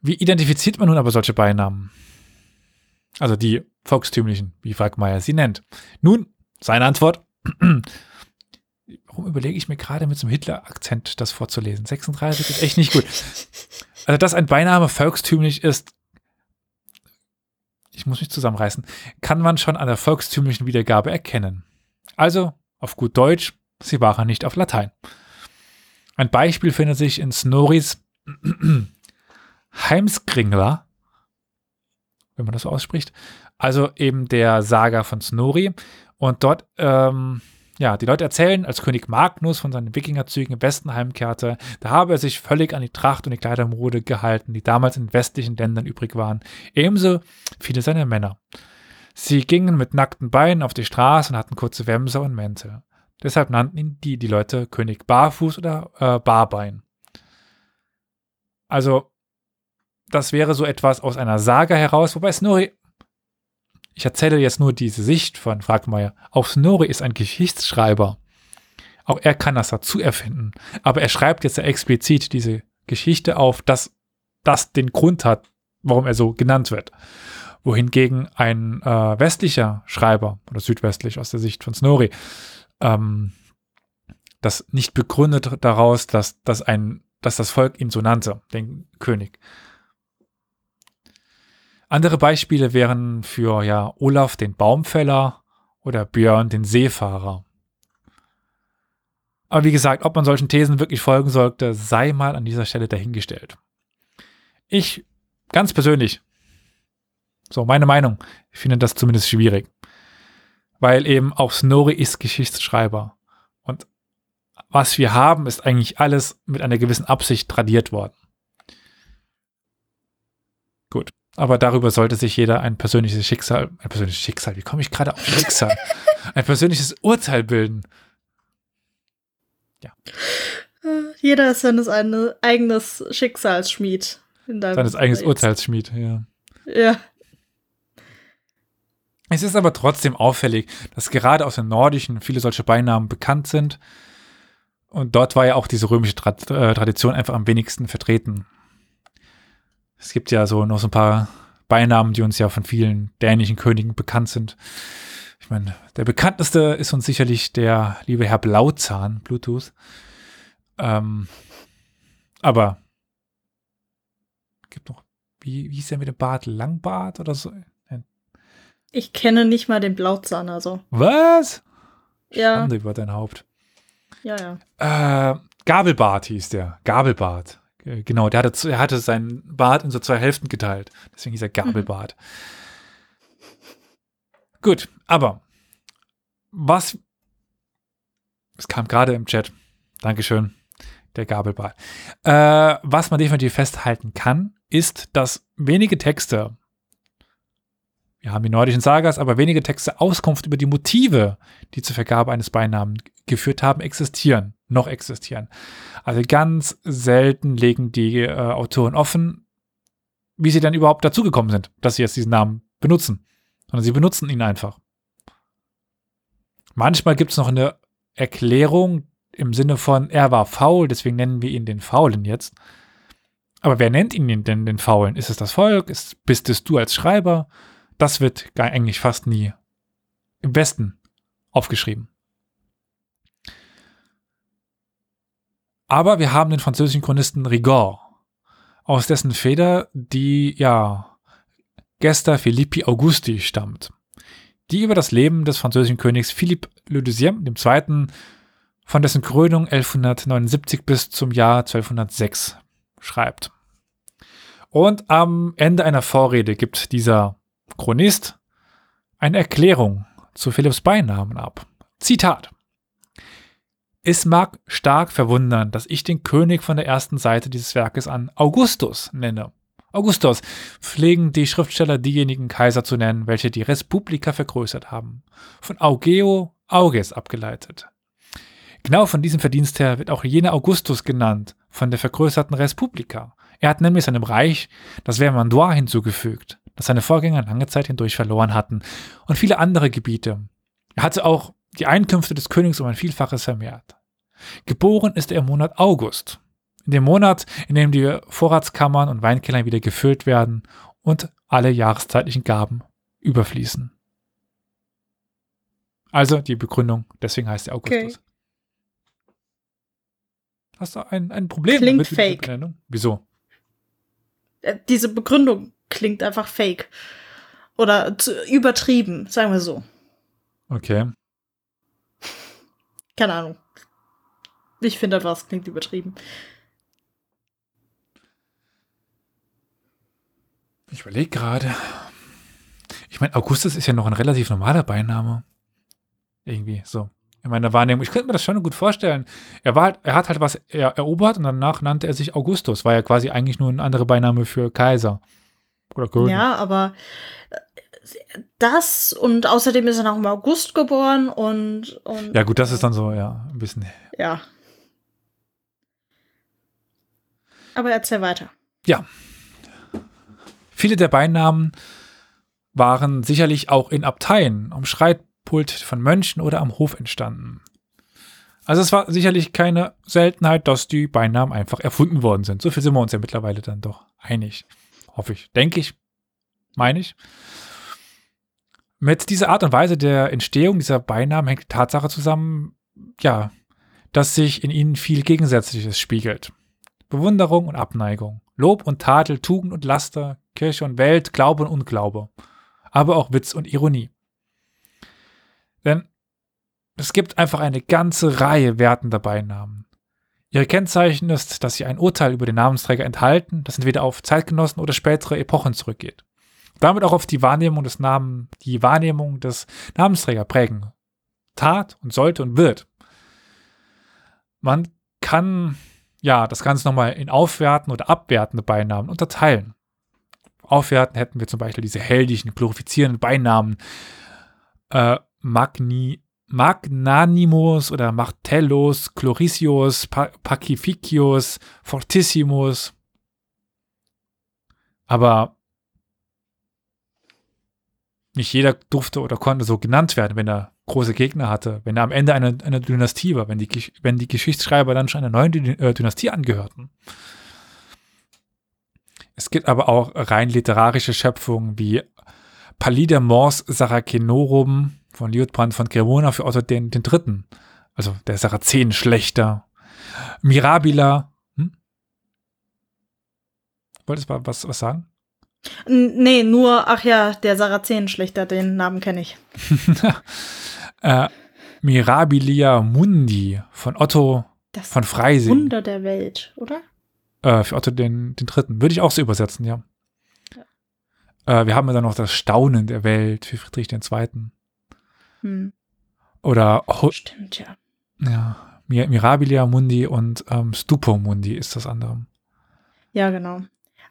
Wie identifiziert man nun aber solche Beinamen? Also die volkstümlichen, wie Wrackmeier sie nennt. Nun, seine Antwort. Warum überlege ich mir gerade mit so einem Hitler-Akzent das vorzulesen? 36 ist echt nicht gut. Also, dass ein Beiname volkstümlich ist, ich muss mich zusammenreißen, kann man schon an der volkstümlichen Wiedergabe erkennen. Also, auf gut Deutsch, sie waren nicht auf Latein. Ein Beispiel findet sich in Snorris Heimskringler, wenn man das so ausspricht. Also eben der Saga von Snorri. Und dort ähm, ja, die Leute erzählen, als König Magnus von seinen Wikingerzügen im Westen heimkehrte, da habe er sich völlig an die Tracht und die Kleidermode gehalten, die damals in westlichen Ländern übrig waren. Ebenso viele seiner Männer. Sie gingen mit nackten Beinen auf die Straße und hatten kurze Wämser und Mäntel. Deshalb nannten ihn die, die Leute König Barfuß oder äh, Barbein. Also, das wäre so etwas aus einer Saga heraus, wobei Snorri ich erzähle jetzt nur diese Sicht von Fragmeier. Auch Snorri ist ein Geschichtsschreiber. Auch er kann das dazu erfinden. Aber er schreibt jetzt ja explizit diese Geschichte auf, dass das den Grund hat, warum er so genannt wird. Wohingegen ein äh, westlicher Schreiber oder südwestlich aus der Sicht von Snorri ähm, das nicht begründet daraus, dass, dass, ein, dass das Volk ihn so nannte, den König. Andere Beispiele wären für ja, Olaf den Baumfäller oder Björn den Seefahrer. Aber wie gesagt, ob man solchen Thesen wirklich folgen sollte, sei mal an dieser Stelle dahingestellt. Ich, ganz persönlich, so meine Meinung, ich finde das zumindest schwierig. Weil eben auch Snorri ist Geschichtsschreiber. Und was wir haben, ist eigentlich alles mit einer gewissen Absicht tradiert worden. Gut. Aber darüber sollte sich jeder ein persönliches Schicksal, ein persönliches Schicksal, wie komme ich gerade auf Schicksal? ein persönliches Urteil bilden. Ja. Jeder ist seines eine, eigenes Schicksalsschmied. Seines eigenes Urteilsschmied, ja. Ja. Es ist aber trotzdem auffällig, dass gerade aus dem Nordischen viele solche Beinamen bekannt sind. Und dort war ja auch diese römische äh, Tradition einfach am wenigsten vertreten. Es gibt ja so noch so ein paar Beinamen, die uns ja von vielen dänischen Königen bekannt sind. Ich meine, der bekannteste ist uns sicherlich der liebe Herr Blauzahn, Bluetooth. Ähm, aber gibt noch, wie, wie hieß der mit dem Bart? Langbart oder so? Ich kenne nicht mal den Blauzahn, also. Was? Ja. Schande über dein Haupt. Ja, ja. Äh, Gabelbart hieß der. Gabelbart. Äh, genau, der hatte, er hatte seinen Bart in so zwei Hälften geteilt. Deswegen hieß er Gabelbart. Mhm. Gut, aber was, es kam gerade im Chat, Dankeschön, der Gabelbart. Äh, was man definitiv festhalten kann, ist, dass wenige Texte, wir haben die nordischen Sagas, aber wenige Texte Auskunft über die Motive, die zur Vergabe eines Beinamen geführt haben, existieren noch existieren. Also ganz selten legen die äh, Autoren offen, wie sie dann überhaupt dazugekommen sind, dass sie jetzt diesen Namen benutzen. Sondern sie benutzen ihn einfach. Manchmal gibt es noch eine Erklärung im Sinne von, er war faul, deswegen nennen wir ihn den Faulen jetzt. Aber wer nennt ihn denn den Faulen? Ist es das Volk? Ist, bist es du als Schreiber? Das wird eigentlich fast nie im Westen aufgeschrieben. Aber wir haben den französischen Chronisten Rigord, aus dessen Feder die, ja, Gesta Philippi Augusti stammt, die über das Leben des französischen Königs Philippe le Deuxième, Zweiten, von dessen Krönung 1179 bis zum Jahr 1206 schreibt. Und am Ende einer Vorrede gibt dieser Chronist eine Erklärung zu Philipps Beinamen ab. Zitat. Es mag stark verwundern, dass ich den König von der ersten Seite dieses Werkes an Augustus nenne. Augustus pflegen die Schriftsteller diejenigen Kaiser zu nennen, welche die Respublika vergrößert haben. Von Augeo Auges abgeleitet. Genau von diesem Verdienst her wird auch jener Augustus genannt, von der vergrößerten Respublika. Er hat nämlich seinem Reich das Vermandois hinzugefügt, das seine Vorgänger lange Zeit hindurch verloren hatten, und viele andere Gebiete. Er hatte auch die Einkünfte des Königs um ein Vielfaches vermehrt. Geboren ist er im Monat August, in dem Monat, in dem die Vorratskammern und Weinkeller wieder gefüllt werden und alle jahreszeitlichen Gaben überfließen. Also die Begründung, deswegen heißt er Augustus. Okay. Hast du ein, ein Problem Klingt mit fake. Benennung? Wieso? Äh, diese Begründung klingt einfach fake. Oder zu, übertrieben, sagen wir so. Okay. Keine Ahnung. Ich finde etwas klingt übertrieben. Ich überlege gerade. Ich meine, Augustus ist ja noch ein relativ normaler Beiname. Irgendwie so in meiner Wahrnehmung. Ich könnte mir das schon gut vorstellen. Er, war, er hat halt was erobert und danach nannte er sich Augustus. War ja quasi eigentlich nur ein anderer Beiname für Kaiser. Oder König. Ja, aber das und außerdem ist er noch im August geboren und, und Ja, gut, das ist dann so, ja, ein bisschen. Ja. Aber erzähl weiter. Ja. Viele der Beinamen waren sicherlich auch in Abteien um Schreit Pult von Mönchen oder am Hof entstanden. Also es war sicherlich keine Seltenheit, dass die Beinamen einfach erfunden worden sind. So viel sind wir uns ja mittlerweile dann doch einig. Hoffe ich. Denke ich. Meine ich. Mit dieser Art und Weise der Entstehung dieser Beinamen hängt die Tatsache zusammen, ja, dass sich in ihnen viel Gegensätzliches spiegelt. Bewunderung und Abneigung, Lob und Tadel, Tugend und Laster, Kirche und Welt, Glaube und Unglaube, aber auch Witz und Ironie. Denn es gibt einfach eine ganze Reihe wertender Beinamen. Ihre Kennzeichen ist, dass sie ein Urteil über den Namensträger enthalten, das entweder auf Zeitgenossen oder spätere Epochen zurückgeht. Damit auch auf die Wahrnehmung des Namen, die Wahrnehmung des Namensträger prägen. Tat und sollte und wird. Man kann ja das Ganze nochmal in aufwerten oder abwertende Beinamen unterteilen. Aufwerten hätten wir zum Beispiel diese heldischen, glorifizierenden Beinamen. Äh, Magni, Magnanimus oder Martellus, Chlorisius, pa Pacificius, Fortissimus. Aber nicht jeder durfte oder konnte so genannt werden, wenn er große Gegner hatte, wenn er am Ende einer eine Dynastie war, wenn die, wenn die Geschichtsschreiber dann schon einer neuen äh, Dynastie angehörten. Es gibt aber auch rein literarische Schöpfungen wie Pallida Mors Saracenorum, von Liutprand von Cremona für Otto den, den Dritten. Also der Sarazen-Schlechter. Mirabila. Hm? Wolltest du was, was sagen? Nee, nur, ach ja, der Sarazen-Schlechter, den Namen kenne ich. äh, Mirabilia Mundi von Otto das von Freising. Wunder der Welt, oder? Äh, für Otto den, den Dritten. Würde ich auch so übersetzen, ja. ja. Äh, wir haben dann noch das Staunen der Welt für Friedrich II. Hm. Oder Stimmt, ja. Ja, Mirabilia Mundi und ähm, Stupo Mundi ist das andere. Ja, genau.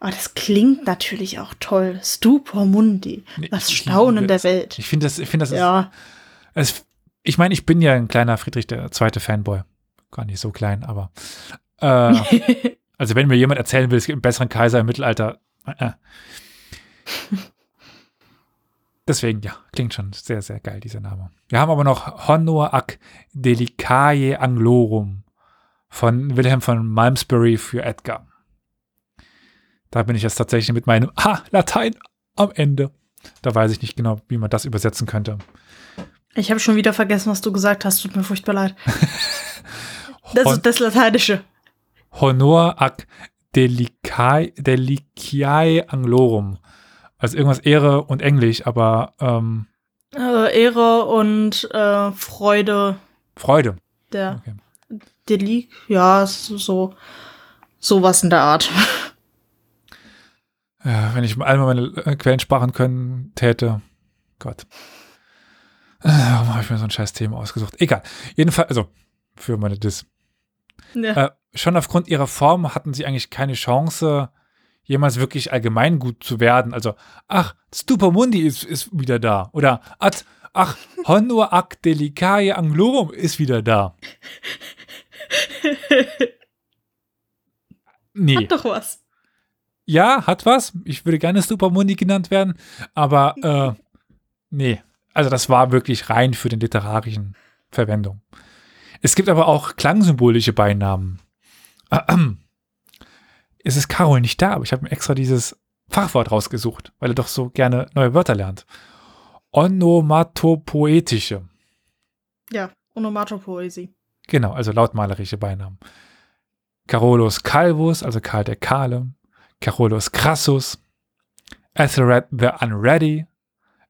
Aber das klingt natürlich auch toll. Stupor Mundi. Das Staunen der Welt. Ich finde das, ich finde das ja. Ist, es, ich meine, ich bin ja ein kleiner Friedrich der zweite Fanboy. Gar nicht so klein, aber äh, also wenn mir jemand erzählen will, es gibt einen besseren Kaiser im Mittelalter, äh, äh. Deswegen, ja, klingt schon sehr, sehr geil, dieser Name. Wir haben aber noch Honor ac Delicae Anglorum von Wilhelm von Malmesbury für Edgar. Da bin ich jetzt tatsächlich mit meinem Ah, Latein am Ende. Da weiß ich nicht genau, wie man das übersetzen könnte. Ich habe schon wieder vergessen, was du gesagt hast. Tut mir furchtbar leid. das ist das Lateinische. honor ac delicae, deliciae anglorum. Also irgendwas Ehre und Englisch, aber ähm, äh, Ehre und äh, Freude. Freude. Der okay. Delik, ja, so sowas in der Art. Ja, wenn ich mal einmal meine äh, Quellen sparen können täte. Gott. Äh, warum habe ich mir so ein scheiß Thema ausgesucht? Egal. Jedenfalls, also für meine Dis. Ja. Äh, schon aufgrund ihrer Form hatten sie eigentlich keine Chance, jemals wirklich allgemein gut zu werden. Also, ach, Stupamundi ist, ist wieder da. Oder, ach, ach Honor ac delicae anglorum ist wieder da. Nee. Hat doch was. Ja, hat was. Ich würde gerne Supermundi genannt werden, aber äh, nee. Also das war wirklich rein für den literarischen Verwendung. Es gibt aber auch klangsymbolische Beinamen. Es ist Carol nicht da, aber ich habe mir extra dieses Fachwort rausgesucht, weil er doch so gerne neue Wörter lernt. Onomatopoetische. Ja, Onomatopoesie. Genau, also lautmalerische Beinamen. Carolus Calvus, also Karl der Kahle, Carolus Crassus, Ethelred the Unready,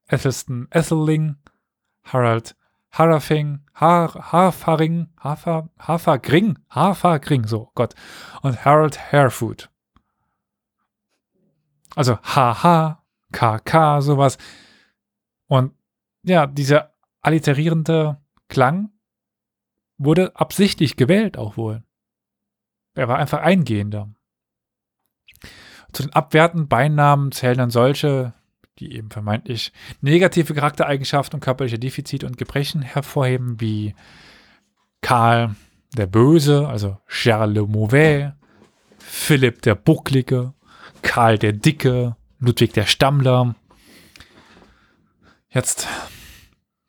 Ethelston Etheling, Harald Harafing, Har Hafaring, Hafer, Hafergring, Hafergring, so Gott, und Harold Harefoot. Also HH, KK, sowas. Und ja, dieser alliterierende Klang wurde absichtlich gewählt auch wohl. Er war einfach eingehender. Zu den abwertenden Beinamen zählen dann solche, die eben vermeintlich negative Charaktereigenschaften und körperliche Defizite und Gebrechen hervorheben, wie Karl der Böse, also Charles le Mauvais, Philipp der Bucklige, Karl der Dicke, Ludwig der Stammler. Jetzt,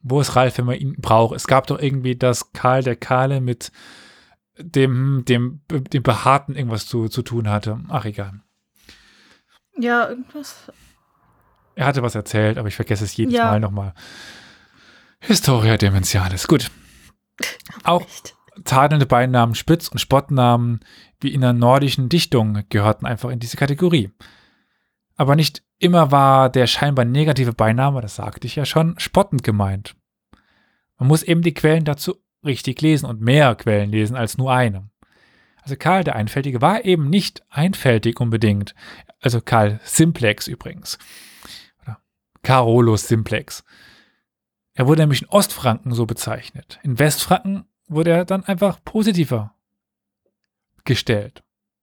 wo ist Ralf, wenn man ihn braucht? Es gab doch irgendwie das Karl der Kahle mit dem, dem, dem Behaarten irgendwas zu, zu tun hatte. Ach, egal. Ja, irgendwas. Er hatte was erzählt, aber ich vergesse es jedes ja. Mal nochmal. Historia Dementialis. Gut. Auch tadelnde Beinamen, Spitz- und Spottnamen wie in der nordischen Dichtung gehörten einfach in diese Kategorie. Aber nicht immer war der scheinbar negative Beiname, das sagte ich ja schon, spottend gemeint. Man muss eben die Quellen dazu richtig lesen und mehr Quellen lesen als nur eine. Also Karl der Einfältige war eben nicht einfältig unbedingt. Also Karl Simplex übrigens. Oder Carolus Simplex. Er wurde nämlich in Ostfranken so bezeichnet. In Westfranken wurde er dann einfach positiver gestellt.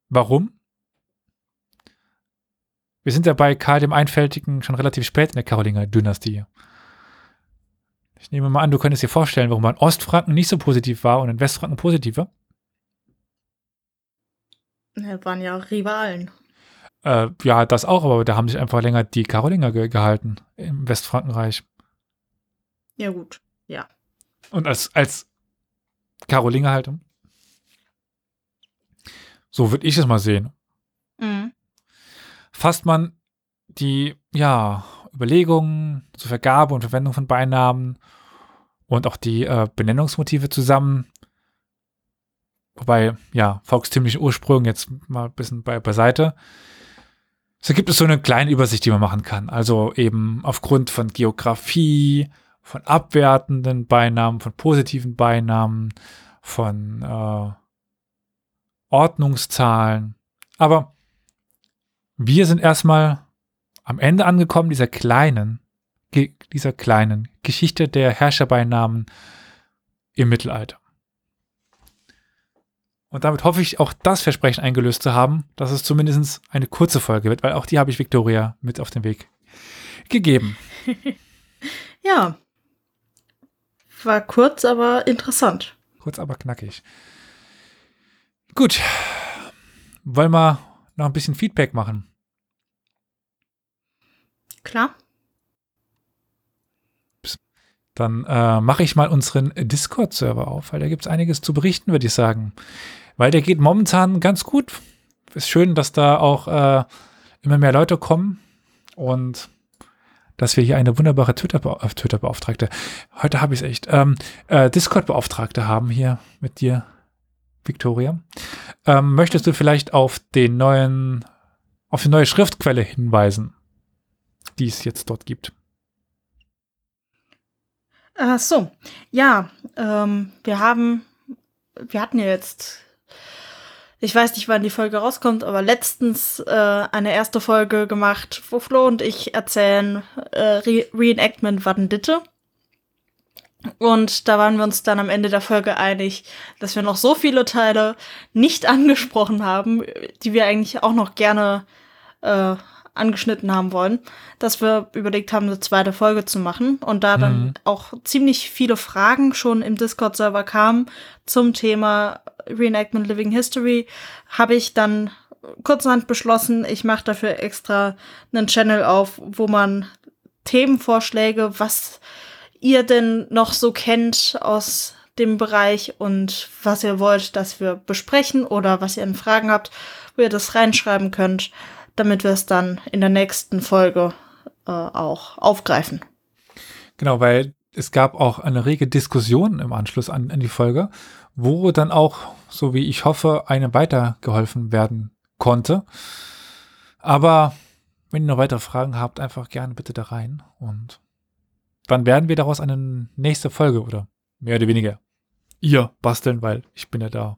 Warum? Wir sind ja bei Karl dem Einfältigen schon relativ spät in der Karolinger-Dynastie. Ich nehme mal an, du könntest dir vorstellen, warum man Ostfranken nicht so positiv war und in Westfranken positiver. Ja, waren ja Rivalen. Äh, ja, das auch, aber da haben sich einfach länger die Karolinger ge gehalten im Westfrankenreich. Ja, gut, ja. Und als, als Karolinger halt. So würde ich es mal sehen. Mhm. Fasst man die, ja, Überlegungen zur Vergabe und Verwendung von Beinamen und auch die äh, Benennungsmotive zusammen. Wobei, ja, volkstümlichen Ursprung jetzt mal ein bisschen bei, beiseite. So gibt es so eine kleine Übersicht, die man machen kann. Also eben aufgrund von Geografie, von abwertenden Beinamen, von positiven Beinamen, von äh, Ordnungszahlen. Aber wir sind erstmal am Ende angekommen dieser kleinen, dieser kleinen Geschichte der Herrscherbeinamen im Mittelalter. Und damit hoffe ich, auch das Versprechen eingelöst zu haben, dass es zumindest eine kurze Folge wird, weil auch die habe ich Victoria mit auf den Weg gegeben. ja. War kurz, aber interessant. Kurz, aber knackig. Gut. Wollen wir noch ein bisschen Feedback machen? Klar. Dann äh, mache ich mal unseren Discord-Server auf, weil da gibt es einiges zu berichten, würde ich sagen. Weil der geht momentan ganz gut. Ist schön, dass da auch äh, immer mehr Leute kommen und dass wir hier eine wunderbare Twitter-Beauftragte, Twitter heute habe ich es echt, ähm, äh, Discord-Beauftragte haben hier mit dir, Victoria. Ähm, möchtest du vielleicht auf den neuen, auf die neue Schriftquelle hinweisen, die es jetzt dort gibt? Ach so, ja, ähm, wir haben, wir hatten ja jetzt, ich weiß nicht, wann die Folge rauskommt, aber letztens äh, eine erste Folge gemacht, wo Flo und ich erzählen äh, Re Reenactment Waddenditte. Und da waren wir uns dann am Ende der Folge einig, dass wir noch so viele Teile nicht angesprochen haben, die wir eigentlich auch noch gerne äh, angeschnitten haben wollen, dass wir überlegt haben, eine zweite Folge zu machen. Und da dann mhm. auch ziemlich viele Fragen schon im Discord-Server kamen zum Thema Reenactment Living History, habe ich dann kurzerhand beschlossen, ich mache dafür extra einen Channel auf, wo man Themenvorschläge, was ihr denn noch so kennt aus dem Bereich und was ihr wollt, dass wir besprechen oder was ihr an Fragen habt, wo ihr das reinschreiben könnt, damit wir es dann in der nächsten Folge äh, auch aufgreifen. Genau, weil es gab auch eine rege Diskussion im Anschluss an, an die Folge, wo dann auch, so wie ich hoffe, eine weitergeholfen werden konnte. Aber wenn ihr noch weitere Fragen habt, einfach gerne bitte da rein und wann werden wir daraus eine nächste Folge oder mehr oder weniger ihr basteln, weil ich bin ja da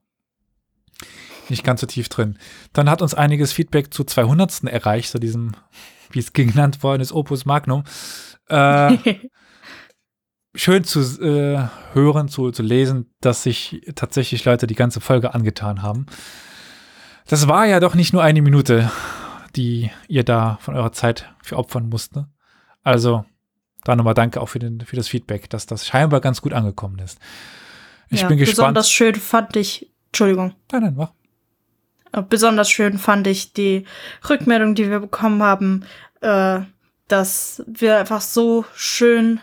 nicht ganz so tief drin. Dann hat uns einiges Feedback zu 200. erreicht, zu diesem, wie es genannt worden ist, Opus Magnum. Äh, schön zu äh, hören, zu, zu lesen, dass sich tatsächlich Leute die ganze Folge angetan haben. Das war ja doch nicht nur eine Minute, die ihr da von eurer Zeit für opfern musste. Also da nochmal danke auch für, den, für das Feedback, dass das scheinbar ganz gut angekommen ist. Ich ja, bin gespannt. Besonders schön fand ich, Entschuldigung. Nein, nein, mach. Äh, besonders schön fand ich die Rückmeldung, die wir bekommen haben, äh, dass wir einfach so schön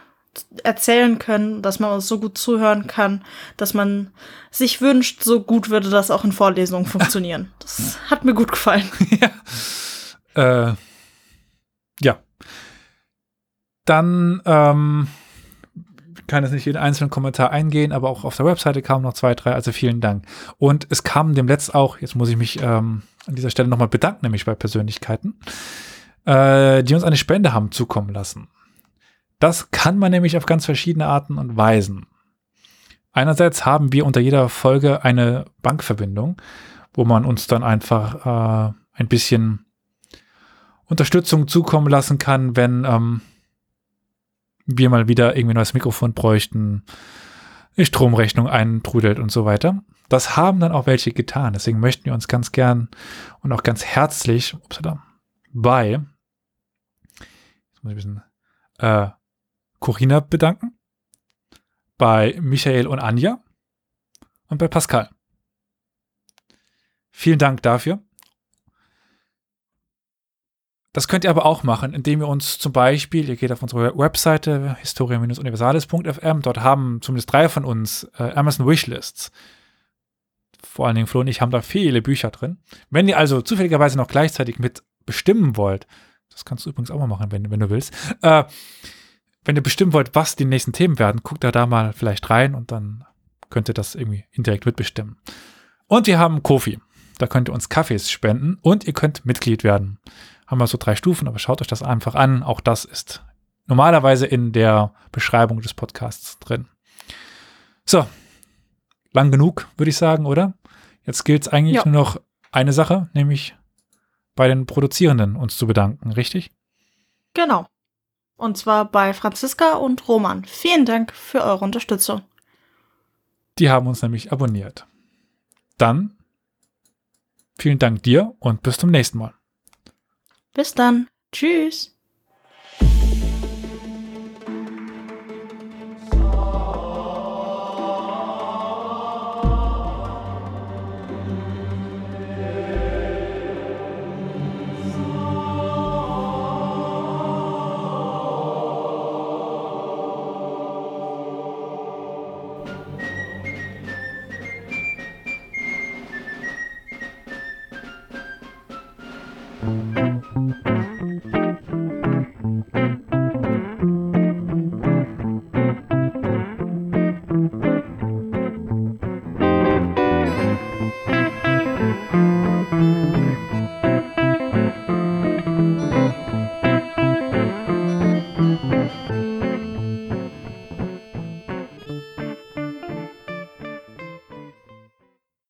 erzählen können, dass man uns so gut zuhören kann, dass man sich wünscht, so gut würde das auch in Vorlesungen funktionieren. Das hat mir gut gefallen. ja. Äh, ja, dann ähm, kann es nicht jeden einzelnen Kommentar eingehen, aber auch auf der Webseite kamen noch zwei, drei, also vielen Dank. Und es kam dem Letzt auch, jetzt muss ich mich ähm, an dieser Stelle nochmal bedanken, nämlich bei Persönlichkeiten, äh, die uns eine Spende haben zukommen lassen. Das kann man nämlich auf ganz verschiedene Arten und Weisen. Einerseits haben wir unter jeder Folge eine Bankverbindung, wo man uns dann einfach äh, ein bisschen Unterstützung zukommen lassen kann, wenn ähm, wir mal wieder irgendwie ein neues Mikrofon bräuchten, die Stromrechnung eintrudelt und so weiter. Das haben dann auch welche getan. Deswegen möchten wir uns ganz gern und auch ganz herzlich upsala, bei jetzt muss ich ein bisschen, äh, Corinna bedanken, bei Michael und Anja und bei Pascal. Vielen Dank dafür. Das könnt ihr aber auch machen, indem ihr uns zum Beispiel, ihr geht auf unsere Webseite historia-universales.fm, dort haben zumindest drei von uns äh, Amazon Wishlists. Vor allen Dingen Flo und ich haben da viele Bücher drin. Wenn ihr also zufälligerweise noch gleichzeitig mit bestimmen wollt, das kannst du übrigens auch mal machen, wenn, wenn du willst, äh, wenn ihr bestimmen wollt, was die nächsten Themen werden, guckt da da mal vielleicht rein und dann könnt ihr das irgendwie indirekt mitbestimmen. Und wir haben Kofi. Da könnt ihr uns Kaffees spenden und ihr könnt Mitglied werden haben wir so drei Stufen, aber schaut euch das einfach an. Auch das ist normalerweise in der Beschreibung des Podcasts drin. So, lang genug, würde ich sagen, oder? Jetzt gilt es eigentlich ja. nur noch eine Sache, nämlich bei den Produzierenden uns zu bedanken, richtig? Genau. Und zwar bei Franziska und Roman. Vielen Dank für eure Unterstützung. Die haben uns nämlich abonniert. Dann vielen Dank dir und bis zum nächsten Mal. Bis dann. Tschüss.